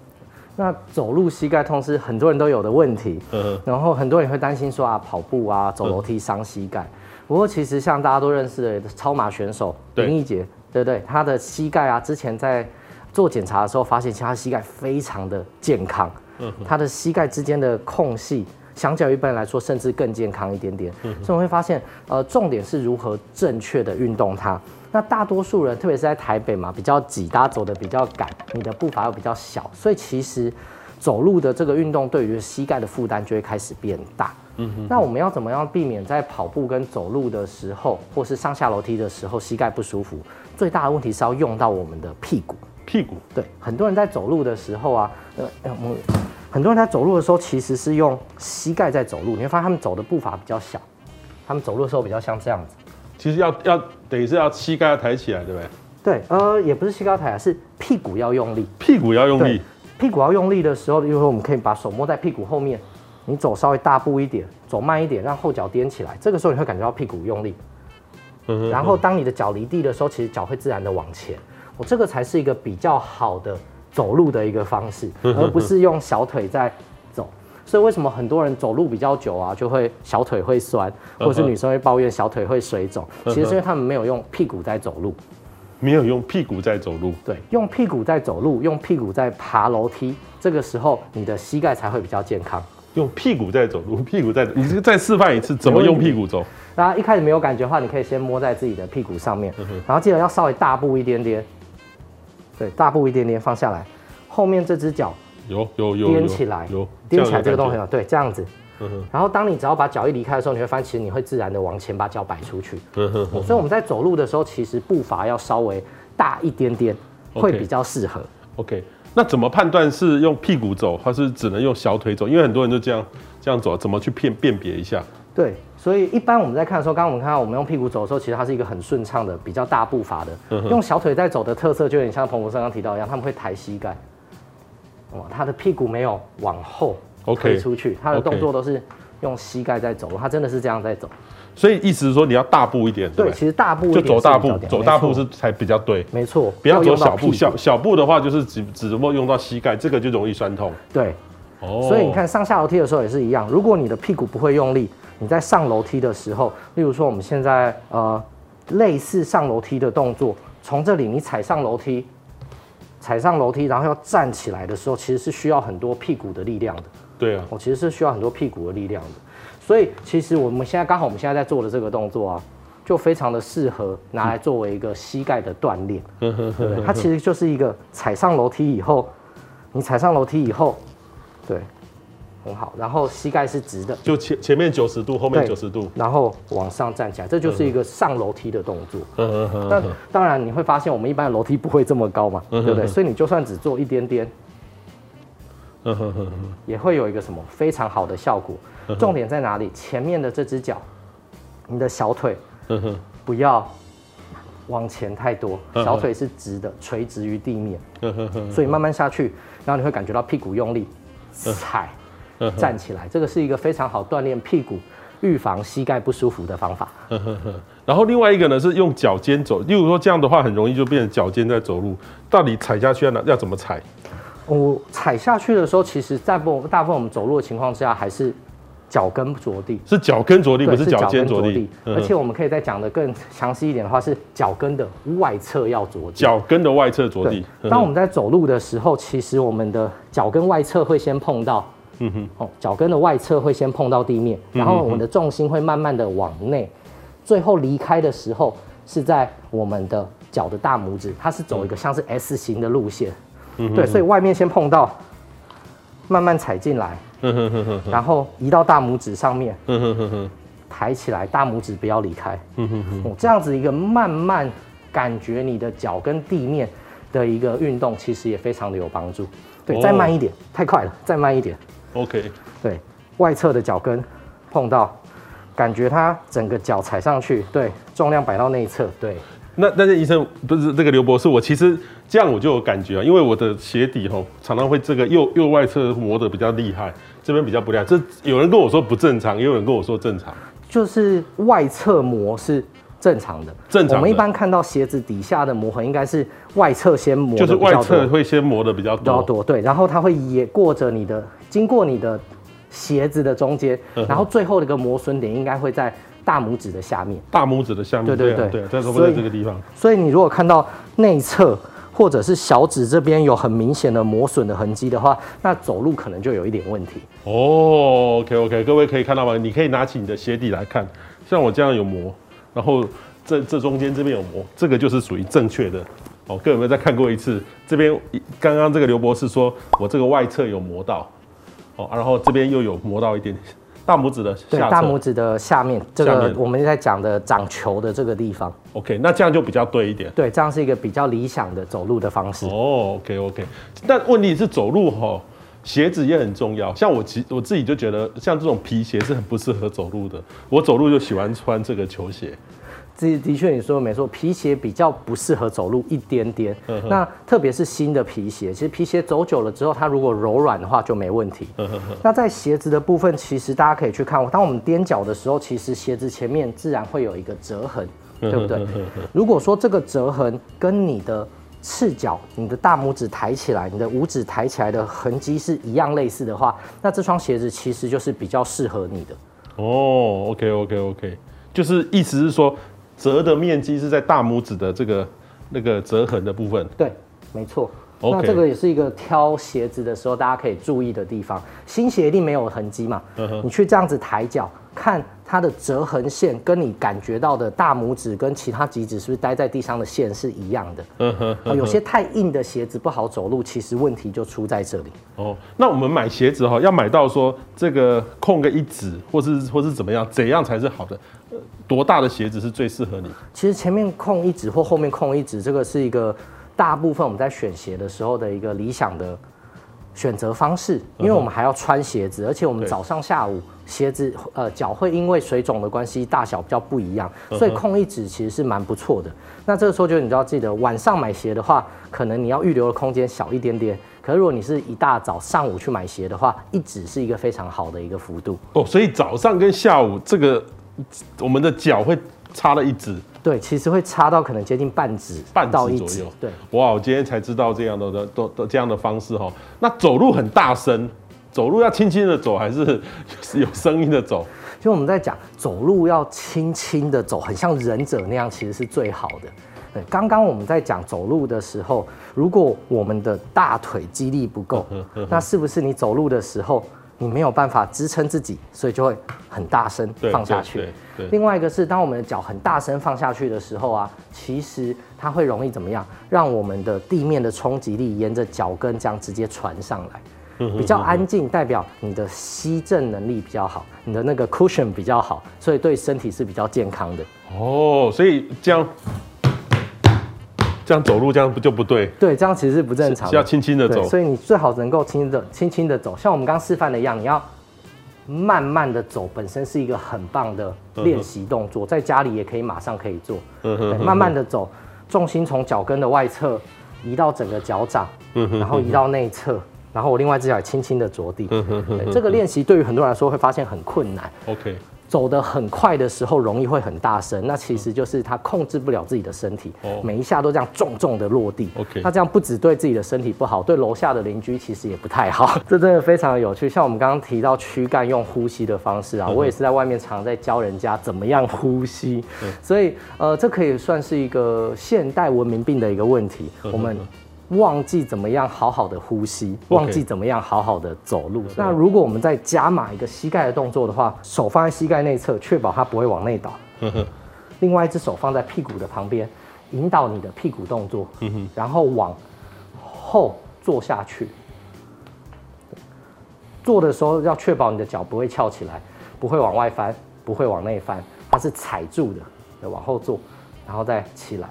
那走路膝盖痛是很多人都有的问题，嗯，然后很多人会担心说啊，跑步啊，走楼梯伤膝盖。不过其实像大家都认识的超马选手林义杰，对不对？他的膝盖啊，之前在做检查的时候发现，其实他膝盖非常的健康，嗯，他的膝盖之间的空隙。相较于一般人来说，甚至更健康一点点。嗯、所以我会发现，呃，重点是如何正确的运动它。那大多数人，特别是在台北嘛，比较挤，大家走的比较赶，你的步伐又比较小，所以其实走路的这个运动对于膝盖的负担就会开始变大。嗯哼。那我们要怎么样避免在跑步跟走路的时候，或是上下楼梯的时候膝盖不舒服？最大的问题是要用到我们的屁股。屁股。对，很多人在走路的时候啊，呃，我们。很多人他走路的时候，其实是用膝盖在走路。你会发现他们走的步伐比较小，他们走路的时候比较像这样子。其实要要等于是要膝盖要抬起来，对不对？对，呃，也不是膝盖抬啊，是屁股要用力。屁股要用力。屁股要用力的时候，因为我们可以把手摸在屁股后面，你走稍微大步一点，走慢一点，让后脚踮起来。这个时候你会感觉到屁股用力。嗯哼。然后当你的脚离地的时候，其实脚会自然的往前。我这个才是一个比较好的。走路的一个方式，而不是用小腿在走。所以为什么很多人走路比较久啊，就会小腿会酸，或者是女生会抱怨小腿会水肿？其实是因为他们没有用屁股在走路。没有用屁股在走路。对，用屁股在走路，用屁股在爬楼梯，这个时候你的膝盖才会比较健康。用屁股在走路，屁股在，你这个再示范一次，怎么用屁股走？大家一开始没有感觉的话，你可以先摸在自己的屁股上面，然后记得要稍微大步一点点，对，大步一点点放下来，后面这只脚有有有踮起来，有踮起来这个动作，对，这样子。然后当你只要把脚一离开的时候，你会发现其实你会自然的往前把脚摆出去。所以我们在走路的时候，其实步伐要稍微大一点点，会比较适合。OK，那怎么判断是用屁股走，还是只能用小腿走？因为很多人就这样这样走，怎么去辨辨别一下？对，所以一般我们在看的时候，刚刚我们看到我们用屁股走的时候，其实它是一个很顺畅的、比较大步伐的。用小腿在走的特色，就有点像彭博士刚刚提到一样，他们会抬膝盖，哦，他的屁股没有往后推出去，他的动作都是用膝盖在走，他真的是这样在走。所以意思是说，你要大步一点。对，其实大步就走大步，走大步是才比较对。没错，不要走小步，小小步的话就是只只能够用到膝盖，这个就容易酸痛。对，哦，所以你看上下楼梯的时候也是一样，如果你的屁股不会用力。你在上楼梯的时候，例如说我们现在呃类似上楼梯的动作，从这里你踩上楼梯，踩上楼梯，然后要站起来的时候，其实是需要很多屁股的力量的。对啊，我其实是需要很多屁股的力量的。所以其实我们现在刚好我们现在在做的这个动作啊，就非常的适合拿来作为一个膝盖的锻炼。对不对？它其实就是一个踩上楼梯以后，你踩上楼梯以后，对。很好，然后膝盖是直的，就前前面九十度，后面九十度，然后往上站起来，这就是一个上楼梯的动作。嗯嗯那当然你会发现，我们一般的楼梯不会这么高嘛，对不对？所以你就算只做一点点，嗯哼哼，也会有一个什么非常好的效果。重点在哪里？前面的这只脚，你的小腿，嗯哼，不要往前太多，小腿是直的，垂直于地面。嗯哼哼，所以慢慢下去，然后你会感觉到屁股用力踩。站起来，这个是一个非常好锻炼屁股、预防膝盖不舒服的方法。然后另外一个呢，是用脚尖走，例如说这样的话，很容易就变成脚尖在走路。到底踩下去要要怎么踩？我踩下去的时候，其实在不大部分我们走路的情况之下，还是脚跟着地。是脚跟着地，不是脚尖着地。而且我们可以再讲的更详细一点的话，是脚跟的外侧要着地。脚跟的外侧着地。当我们在走路的时候，其实我们的脚跟外侧会先碰到。嗯哼，哦，脚跟的外侧会先碰到地面，然后我们的重心会慢慢的往内，最后离开的时候是在我们的脚的大拇指，它是走一个像是 S 型的路线，嗯，对，所以外面先碰到，慢慢踩进来，嗯哼哼哼，然后移到大拇指上面，嗯哼哼哼，抬起来，大拇指不要离开，嗯哼哼，这样子一个慢慢感觉你的脚跟地面的一个运动，其实也非常的有帮助。对，再慢一点，太快了，再慢一点。OK，对，外侧的脚跟碰到，感觉它整个脚踩上去，对，重量摆到内侧，对。那但是医生不是这个刘博士，我其实这样我就有感觉啊，因为我的鞋底吼常常会这个右右外侧磨得比较厉害，这边比较不厉害。这有人跟我说不正常，也有人跟我说正常，就是外侧磨是正常的。正常。我们一般看到鞋子底下的磨痕，应该是外侧先磨，就是外侧会先磨的比较多，比较多，对，然后它会也过着你的。经过你的鞋子的中间，然后最后的一个磨损点应该会在大拇指的下面。大拇指的下面，对对对对，在这个地方。所以你如果看到内侧或者是小指这边有很明显的磨损的痕迹的话，那走路可能就有一点问题。哦，OK OK，各位可以看到吗？你可以拿起你的鞋底来看，像我这样有磨，然后这这中间这边有磨，这个就是属于正确的。哦，各位有没有再看过一次？这边刚刚这个刘博士说我这个外侧有磨到。哦，然后这边又有磨到一点，大拇指的下，对，大拇指的下面，这个我们在讲的长球的这个地方。OK，那这样就比较对一点。对，这样是一个比较理想的走路的方式。哦，OK OK，但问题是走路哈，鞋子也很重要。像我其我自己就觉得，像这种皮鞋是很不适合走路的。我走路就喜欢穿这个球鞋。的的确，你说的没错，皮鞋比较不适合走路一点点。那特别是新的皮鞋，其实皮鞋走久了之后，它如果柔软的话就没问题。那在鞋子的部分，其实大家可以去看，当我们踮脚的时候，其实鞋子前面自然会有一个折痕，对不对？如果说这个折痕跟你的赤脚、你的大拇指抬起来、你的五指抬起来的痕迹是一样类似的话，那这双鞋子其实就是比较适合你的。哦，OK OK OK，就是意思是说。折的面积是在大拇指的这个那个折痕的部分。对，没错。那这个也是一个挑鞋子的时候大家可以注意的地方。新鞋一定没有痕迹嘛？Uh. 你去这样子抬脚，看它的折痕线，跟你感觉到的大拇指跟其他几指是不是待在地上的线是一样的？Uh. Uh huh. 有些太硬的鞋子不好走路，其实问题就出在这里。哦，oh, 那我们买鞋子哈，要买到说这个空个一指，或是或是怎么样，怎样才是好的？多大的鞋子是最适合你？其实前面空一指或后面空一指，这个是一个。大部分我们在选鞋的时候的一个理想的选择方式，因为我们还要穿鞋子，而且我们早上下午鞋子呃脚会因为水肿的关系大小比较不一样，所以空一指其实是蛮不错的。那这个时候就你就要记得，晚上买鞋的话，可能你要预留的空间小一点点。可是如果你是一大早上午去买鞋的话，一指是一个非常好的一个幅度哦。所以早上跟下午这个我们的脚会差了一指。对，其实会差到可能接近半指，半指左右。对，哇，我今天才知道这样的都都这样的方式哈。那走路很大声，走路要轻轻的走，还是 有声音的走？就我们在讲走路要轻轻的走，很像忍者那样，其实是最好的。对，刚刚我们在讲走路的时候，如果我们的大腿肌力不够，那是不是你走路的时候？你没有办法支撑自己，所以就会很大声放下去。另外一个是，当我们的脚很大声放下去的时候啊，其实它会容易怎么样？让我们的地面的冲击力沿着脚跟这样直接传上来，比较安静，代表你的吸震能力比较好，你的那个 cushion 比较好，所以对身体是比较健康的。哦，所以这样。这样走路这样不就不对？对，这样其实是不正常的，是要轻轻的走。所以你最好能够轻的、轻轻的走，像我们刚示范的一样，你要慢慢的走，本身是一个很棒的练习动作，在家里也可以马上可以做。嗯哼，慢慢的走，重心从脚跟的外侧移到整个脚掌，嗯哼，然后移到内侧，然后我另外一只脚也轻轻的着地。嗯哼，这个练习对于很多人来说会发现很困难。OK。走得很快的时候，容易会很大声，那其实就是他控制不了自己的身体，每一下都这样重重的落地。OK，那这样不只对自己的身体不好，对楼下的邻居其实也不太好。这真的非常的有趣。像我们刚刚提到躯干用呼吸的方式啊，我也是在外面常在教人家怎么样呼吸。所以呃，这可以算是一个现代文明病的一个问题。我们。忘记怎么样好好的呼吸，忘记怎么样好好的走路。那如果我们再加码一个膝盖的动作的话，手放在膝盖内侧，确保它不会往内倒。另外一只手放在屁股的旁边，引导你的屁股动作，然后往后坐下去。坐的时候要确保你的脚不会翘起来，不会往外翻，不会往内翻，它是踩住的。往后坐，然后再起来，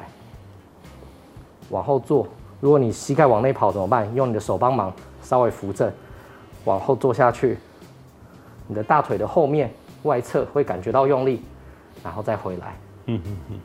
往后坐。如果你膝盖往内跑怎么办？用你的手帮忙，稍微扶正，往后坐下去。你的大腿的后面外侧会感觉到用力，然后再回来。嗯嗯嗯。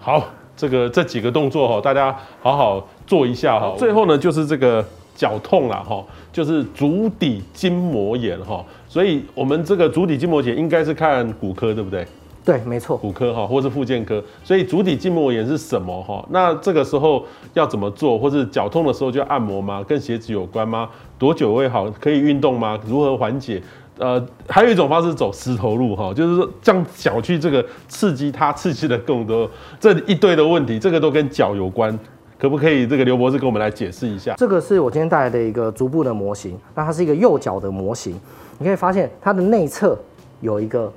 好，这个这几个动作哈，大家好好做一下哈。最后呢，就是这个脚痛了哈，就是足底筋膜炎哈。所以我们这个足底筋膜炎应该是看骨科，对不对？对，没错，骨科哈，或是附件科，所以足底筋膜炎是什么哈？那这个时候要怎么做？或是脚痛的时候就要按摩吗？跟鞋子有关吗？多久会好？可以运动吗？如何缓解？呃，还有一种方式走石头路哈，就是说这样脚去这个刺激它，刺激的更多。这一堆的问题，这个都跟脚有关，可不可以？这个刘博士跟我们来解释一下。这个是我今天带来的一个足部的模型，那它是一个右脚的模型，你可以发现它的内侧有一个。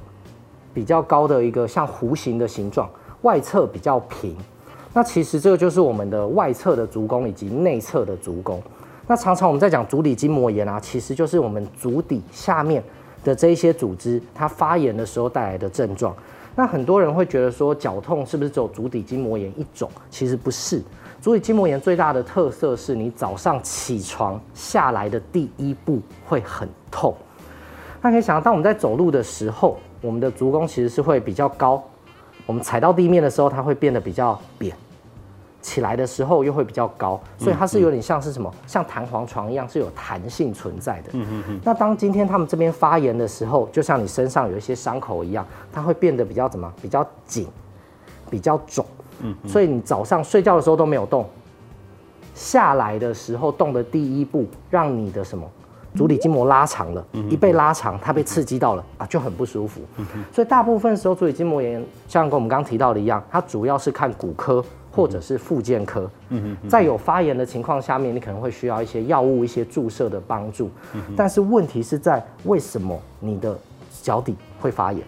比较高的一个像弧形的形状，外侧比较平。那其实这个就是我们的外侧的足弓以及内侧的足弓。那常常我们在讲足底筋膜炎啊，其实就是我们足底下面的这一些组织它发炎的时候带来的症状。那很多人会觉得说脚痛是不是只有足底筋膜炎一种？其实不是。足底筋膜炎最大的特色是你早上起床下来的第一步会很痛。那可以想到，当我们在走路的时候，我们的足弓其实是会比较高，我们踩到地面的时候，它会变得比较扁，起来的时候又会比较高，所以它是有点像是什么，像弹簧床一样是有弹性存在的。嗯嗯嗯。那当今天他们这边发炎的时候，就像你身上有一些伤口一样，它会变得比较怎么？比较紧，比较肿。嗯。所以你早上睡觉的时候都没有动，下来的时候动的第一步，让你的什么？足底筋膜拉长了，一被拉长，它被刺激到了啊，就很不舒服。所以大部分时候足底筋膜炎，像跟我们刚刚提到的一样，它主要是看骨科或者是附件科。在有发炎的情况下面，你可能会需要一些药物、一些注射的帮助。嗯。但是问题是在为什么你的脚底会发炎？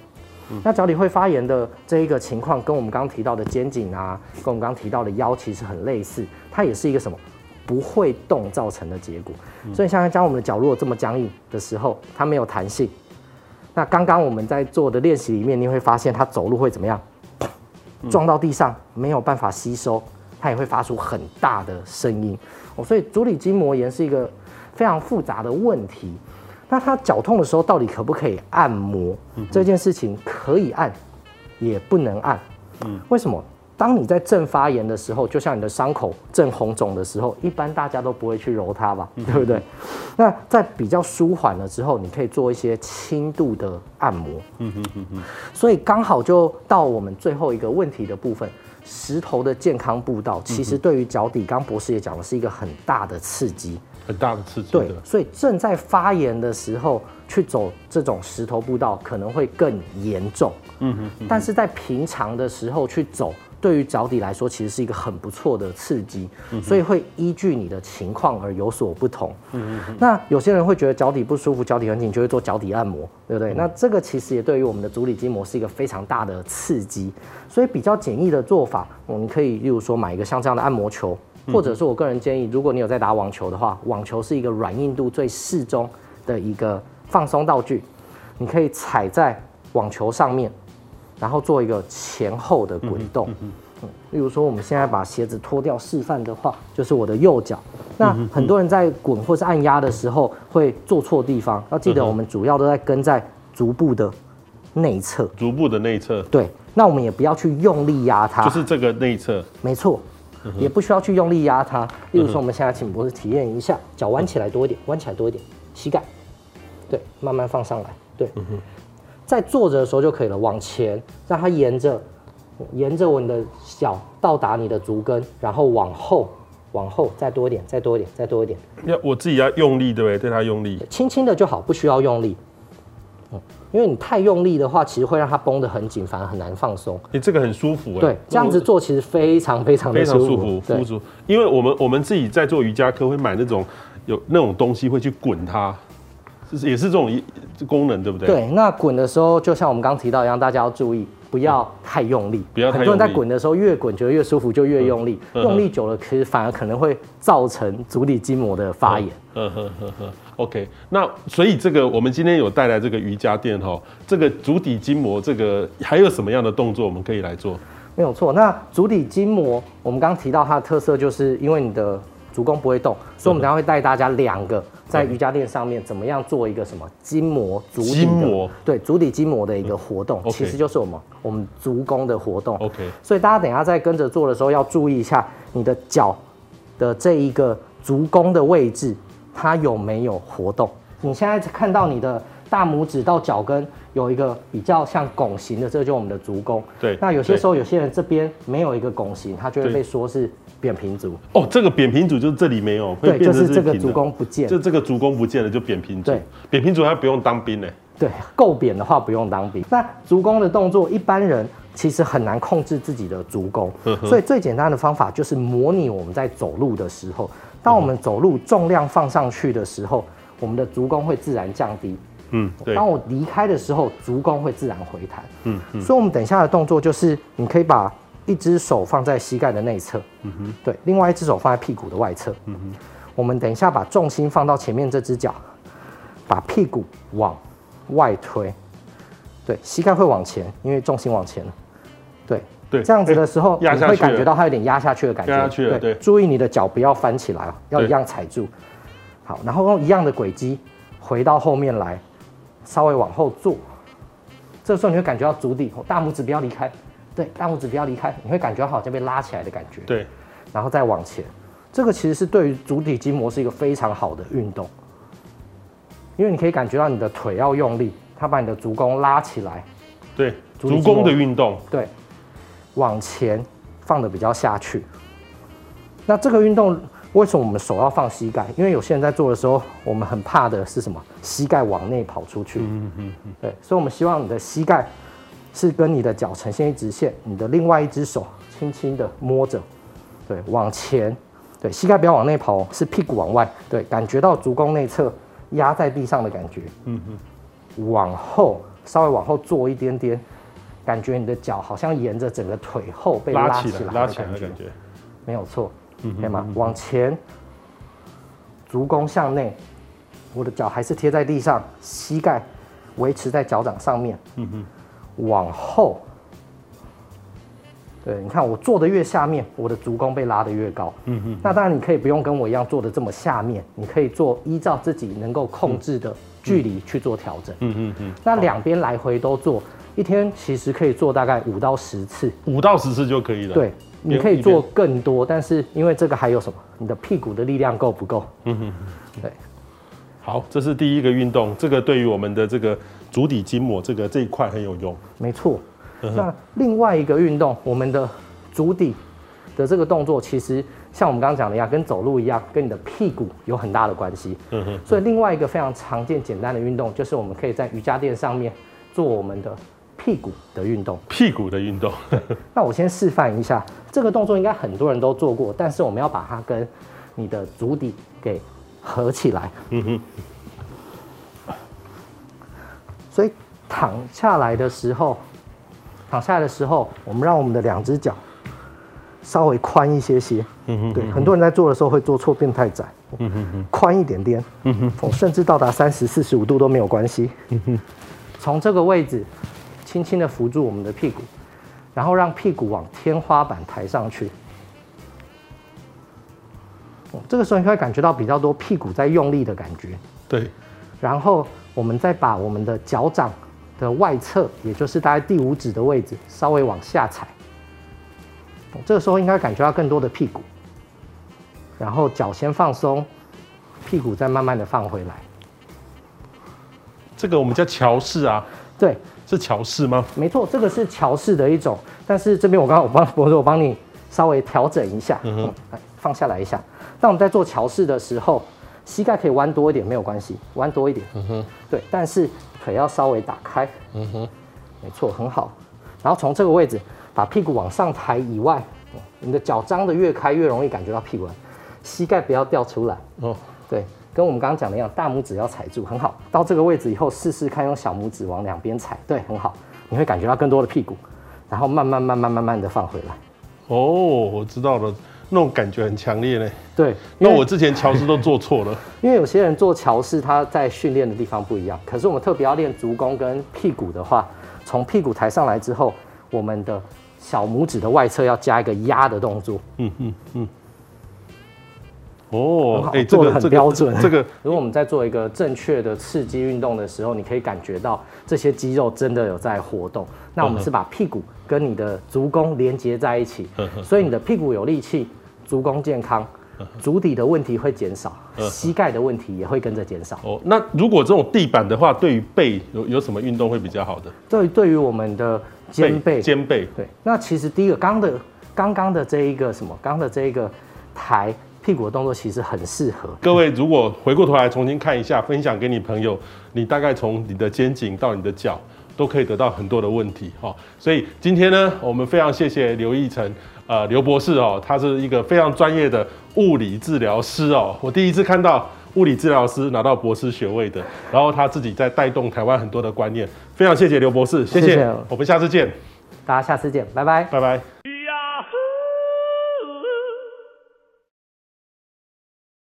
嗯。那脚底会发炎的这一个情况，跟我们刚刚提到的肩颈啊，跟我们刚刚提到的腰其实很类似，它也是一个什么？不会动造成的结果。所以，像将我们的脚如果这么僵硬的时候，它没有弹性。那刚刚我们在做的练习里面，你会发现它走路会怎么样？撞到地上没有办法吸收，它也会发出很大的声音。哦，所以足底筋膜炎是一个非常复杂的问题。那它脚痛的时候，到底可不可以按摩？这件事情可以按，也不能按。嗯，为什么？当你在正发炎的时候，就像你的伤口正红肿的时候，一般大家都不会去揉它吧，对不对？那在比较舒缓了之后，你可以做一些轻度的按摩。嗯哼哼哼。所以刚好就到我们最后一个问题的部分，石头的健康步道，其实对于脚底，刚博士也讲的是一个很大的刺激，很大的刺激。对，所以正在发炎的时候去走这种石头步道，可能会更严重。嗯哼。但是在平常的时候去走。对于脚底来说，其实是一个很不错的刺激，所以会依据你的情况而有所不同。嗯嗯。那有些人会觉得脚底不舒服，脚底很紧，就会做脚底按摩，对不对？那这个其实也对于我们的足底筋膜是一个非常大的刺激，所以比较简易的做法，我们可以例如说买一个像这样的按摩球，或者是我个人建议，如果你有在打网球的话，网球是一个软硬度最适中的一个放松道具，你可以踩在网球上面。然后做一个前后的滚动，嗯，例如说我们现在把鞋子脱掉示范的话，就是我的右脚。那很多人在滚或是按压的时候会做错地方，要记得我们主要都在跟在足部的内侧，足部的内侧。对，那我们也不要去用力压它，就是这个内侧。没错，也不需要去用力压它。例如说，我们现在请博士体验一下，脚弯起来多一点，弯起来多一点，膝盖，对，慢慢放上来，对。在坐着的时候就可以了，往前让它沿着，沿着我们的脚到达你的足跟，然后往后，往后再多一点，再多一点，再多一点。要我自己要用力，对不对？对它用力，轻轻的就好，不需要用力。嗯，因为你太用力的话，其实会让它绷得很紧，反而很难放松。你这个很舒服，对，这样子做其实非常非常的舒服，舒服。因为我们我们自己在做瑜伽课会买那种有那种东西会去滚它。是也是这种功能，对不对？对，那滚的时候，就像我们刚刚提到一样，大家要注意，不要太用力。不要太用力。很多人在滚的时候，越滚觉得越舒服，就越用力。嗯、用力久了，其实反而可能会造成足底筋膜的发炎。嗯哼哼哼。OK，那所以这个我们今天有带来这个瑜伽垫哈，这个足底筋膜这个还有什么样的动作我们可以来做？没有错，那足底筋膜我们刚刚提到它的特色，就是因为你的足弓不会动，所以我们等下会带大家两个。在瑜伽垫上面怎么样做一个什么筋膜足底筋膜对足底筋膜的一个活动，其实就是我们我们足弓的活动。OK，所以大家等一下在跟着做的时候要注意一下你的脚的这一个足弓的位置，它有没有活动？你现在看到你的大拇指到脚跟有一个比较像拱形的，这个就是我们的足弓。对，那有些时候有些人这边没有一个拱形，他就会被说是。扁平足哦，这个扁平足就是这里没有，对，就是这个足弓不见，就这个足弓不见了，就扁平足。对，扁平足还不用当兵呢。对，够扁的话不用当兵。那足弓的动作，一般人其实很难控制自己的足弓，所以最简单的方法就是模拟我们在走路的时候，当我们走路重量放上去的时候，我们的足弓会自然降低。嗯，对。当我离开的时候，足弓会自然回弹。嗯嗯。所以，我们等一下的动作就是，你可以把。一只手放在膝盖的内侧，嗯哼，对，另外一只手放在屁股的外侧，嗯哼。我们等一下把重心放到前面这只脚，把屁股往外推，对，膝盖会往前，因为重心往前了，对对。这样子的时候，你会感觉到它有点压下去的感觉，压下去了，对。注意你的脚不要翻起来哦，要一样踩住。好，然后用一样的轨迹回到后面来，稍微往后坐。这时候你会感觉到足底，大拇指不要离开。对，大拇指不要离开，你会感觉好像被拉起来的感觉。对，然后再往前，这个其实是对于足底筋膜是一个非常好的运动，因为你可以感觉到你的腿要用力，它把你的足弓拉起来。对，足弓的运动。对，往前放的比较下去。那这个运动为什么我们手要放膝盖？因为有些人在做的时候，我们很怕的是什么？膝盖往内跑出去。嗯嗯嗯。对，所以我们希望你的膝盖。是跟你的脚呈现一直线，你的另外一只手轻轻的摸着，对，往前，对，膝盖不要往内跑，是屁股往外，对，感觉到足弓内侧压在地上的感觉，嗯嗯，往后稍微往后坐一点点，感觉你的脚好像沿着整个腿后被拉起来，拉起来的感觉，没有错，可以吗？往前，足弓向内，我的脚还是贴在地上，膝盖维持在脚掌上面，嗯哼，往后。对，你看我坐的越下面，我的足弓被拉得越高。嗯嗯。那当然，你可以不用跟我一样坐的这么下面，你可以做依照自己能够控制的距离去做调整。嗯嗯嗯。那两边来回都做，一天其实可以做大概五到十次。五到十次就可以了。对，你可以做更多，但是因为这个还有什么？你的屁股的力量够不够？嗯嗯。对。好，这是第一个运动，这个对于我们的这个足底筋膜这个这一块很有用。没错。那另外一个运动，我们的足底的这个动作，其实像我们刚刚讲的一样，跟走路一样，跟你的屁股有很大的关系。嗯哼。所以另外一个非常常见、简单的运动，就是我们可以在瑜伽垫上面做我们的屁股的运动。屁股的运动。那我先示范一下，这个动作应该很多人都做过，但是我们要把它跟你的足底给合起来。嗯哼。所以躺下来的时候。躺下来的时候，我们让我们的两只脚稍微宽一些些。嗯哼，对，很多人在做的时候会做错，变太窄。嗯哼，宽一点点。嗯哼，甚至到达三十四十五度都没有关系。嗯哼，从这个位置轻轻的扶住我们的屁股，然后让屁股往天花板抬上去。这个时候你会感觉到比较多屁股在用力的感觉。对。然后我们再把我们的脚掌。的外侧，也就是大概第五指的位置，稍微往下踩。这个时候应该感觉到更多的屁股，然后脚先放松，屁股再慢慢的放回来。这个我们叫桥式啊？对，是桥式吗？没错，这个是桥式的一种。但是这边我刚刚我帮我说我帮你稍微调整一下，嗯哼，来放下来一下。那我们在做桥式的时候，膝盖可以弯多一点没有关系，弯多一点。嗯哼，对，但是。腿要稍微打开，嗯哼，没错，很好。然后从这个位置把屁股往上抬以外，你的脚张得越开，越容易感觉到屁股。膝盖不要掉出来哦。对，跟我们刚刚讲的一样，大拇指要踩住，很好。到这个位置以后，试试看用小拇指往两边踩，对，很好。你会感觉到更多的屁股，然后慢慢慢慢慢慢的放回来。哦，我知道了。那种感觉很强烈呢。对，那我之前桥式都做错了。因为有些人做桥式，他在训练的地方不一样。可是我们特别要练足弓跟屁股的话，从屁股抬上来之后，我们的小拇指的外侧要加一个压的动作。嗯嗯嗯。哦，哎，做的很标准。这个，如果我们在做一个正确的刺激运动的时候，你可以感觉到这些肌肉真的有在活动。那我们是把屁股跟你的足弓连接在一起，所以你的屁股有力气。足弓健康，足底的问题会减少，膝盖的问题也会跟着减少。哦，那如果这种地板的话，对于背有有什么运动会比较好的？对，对于我们的肩背，肩背。对，那其实第一个刚的刚刚的这一个什么，刚的这一个抬屁股的动作，其实很适合。各位如果回过头来重新看一下，分享给你朋友，你大概从你的肩颈到你的脚，都可以得到很多的问题。哈，所以今天呢，我们非常谢谢刘义成。呃，刘博士哦，他是一个非常专业的物理治疗师哦。我第一次看到物理治疗师拿到博士学位的，然后他自己在带动台湾很多的观念。非常谢谢刘博士，谢谢，谢谢，我们下次见，大家下次见，拜拜，拜拜。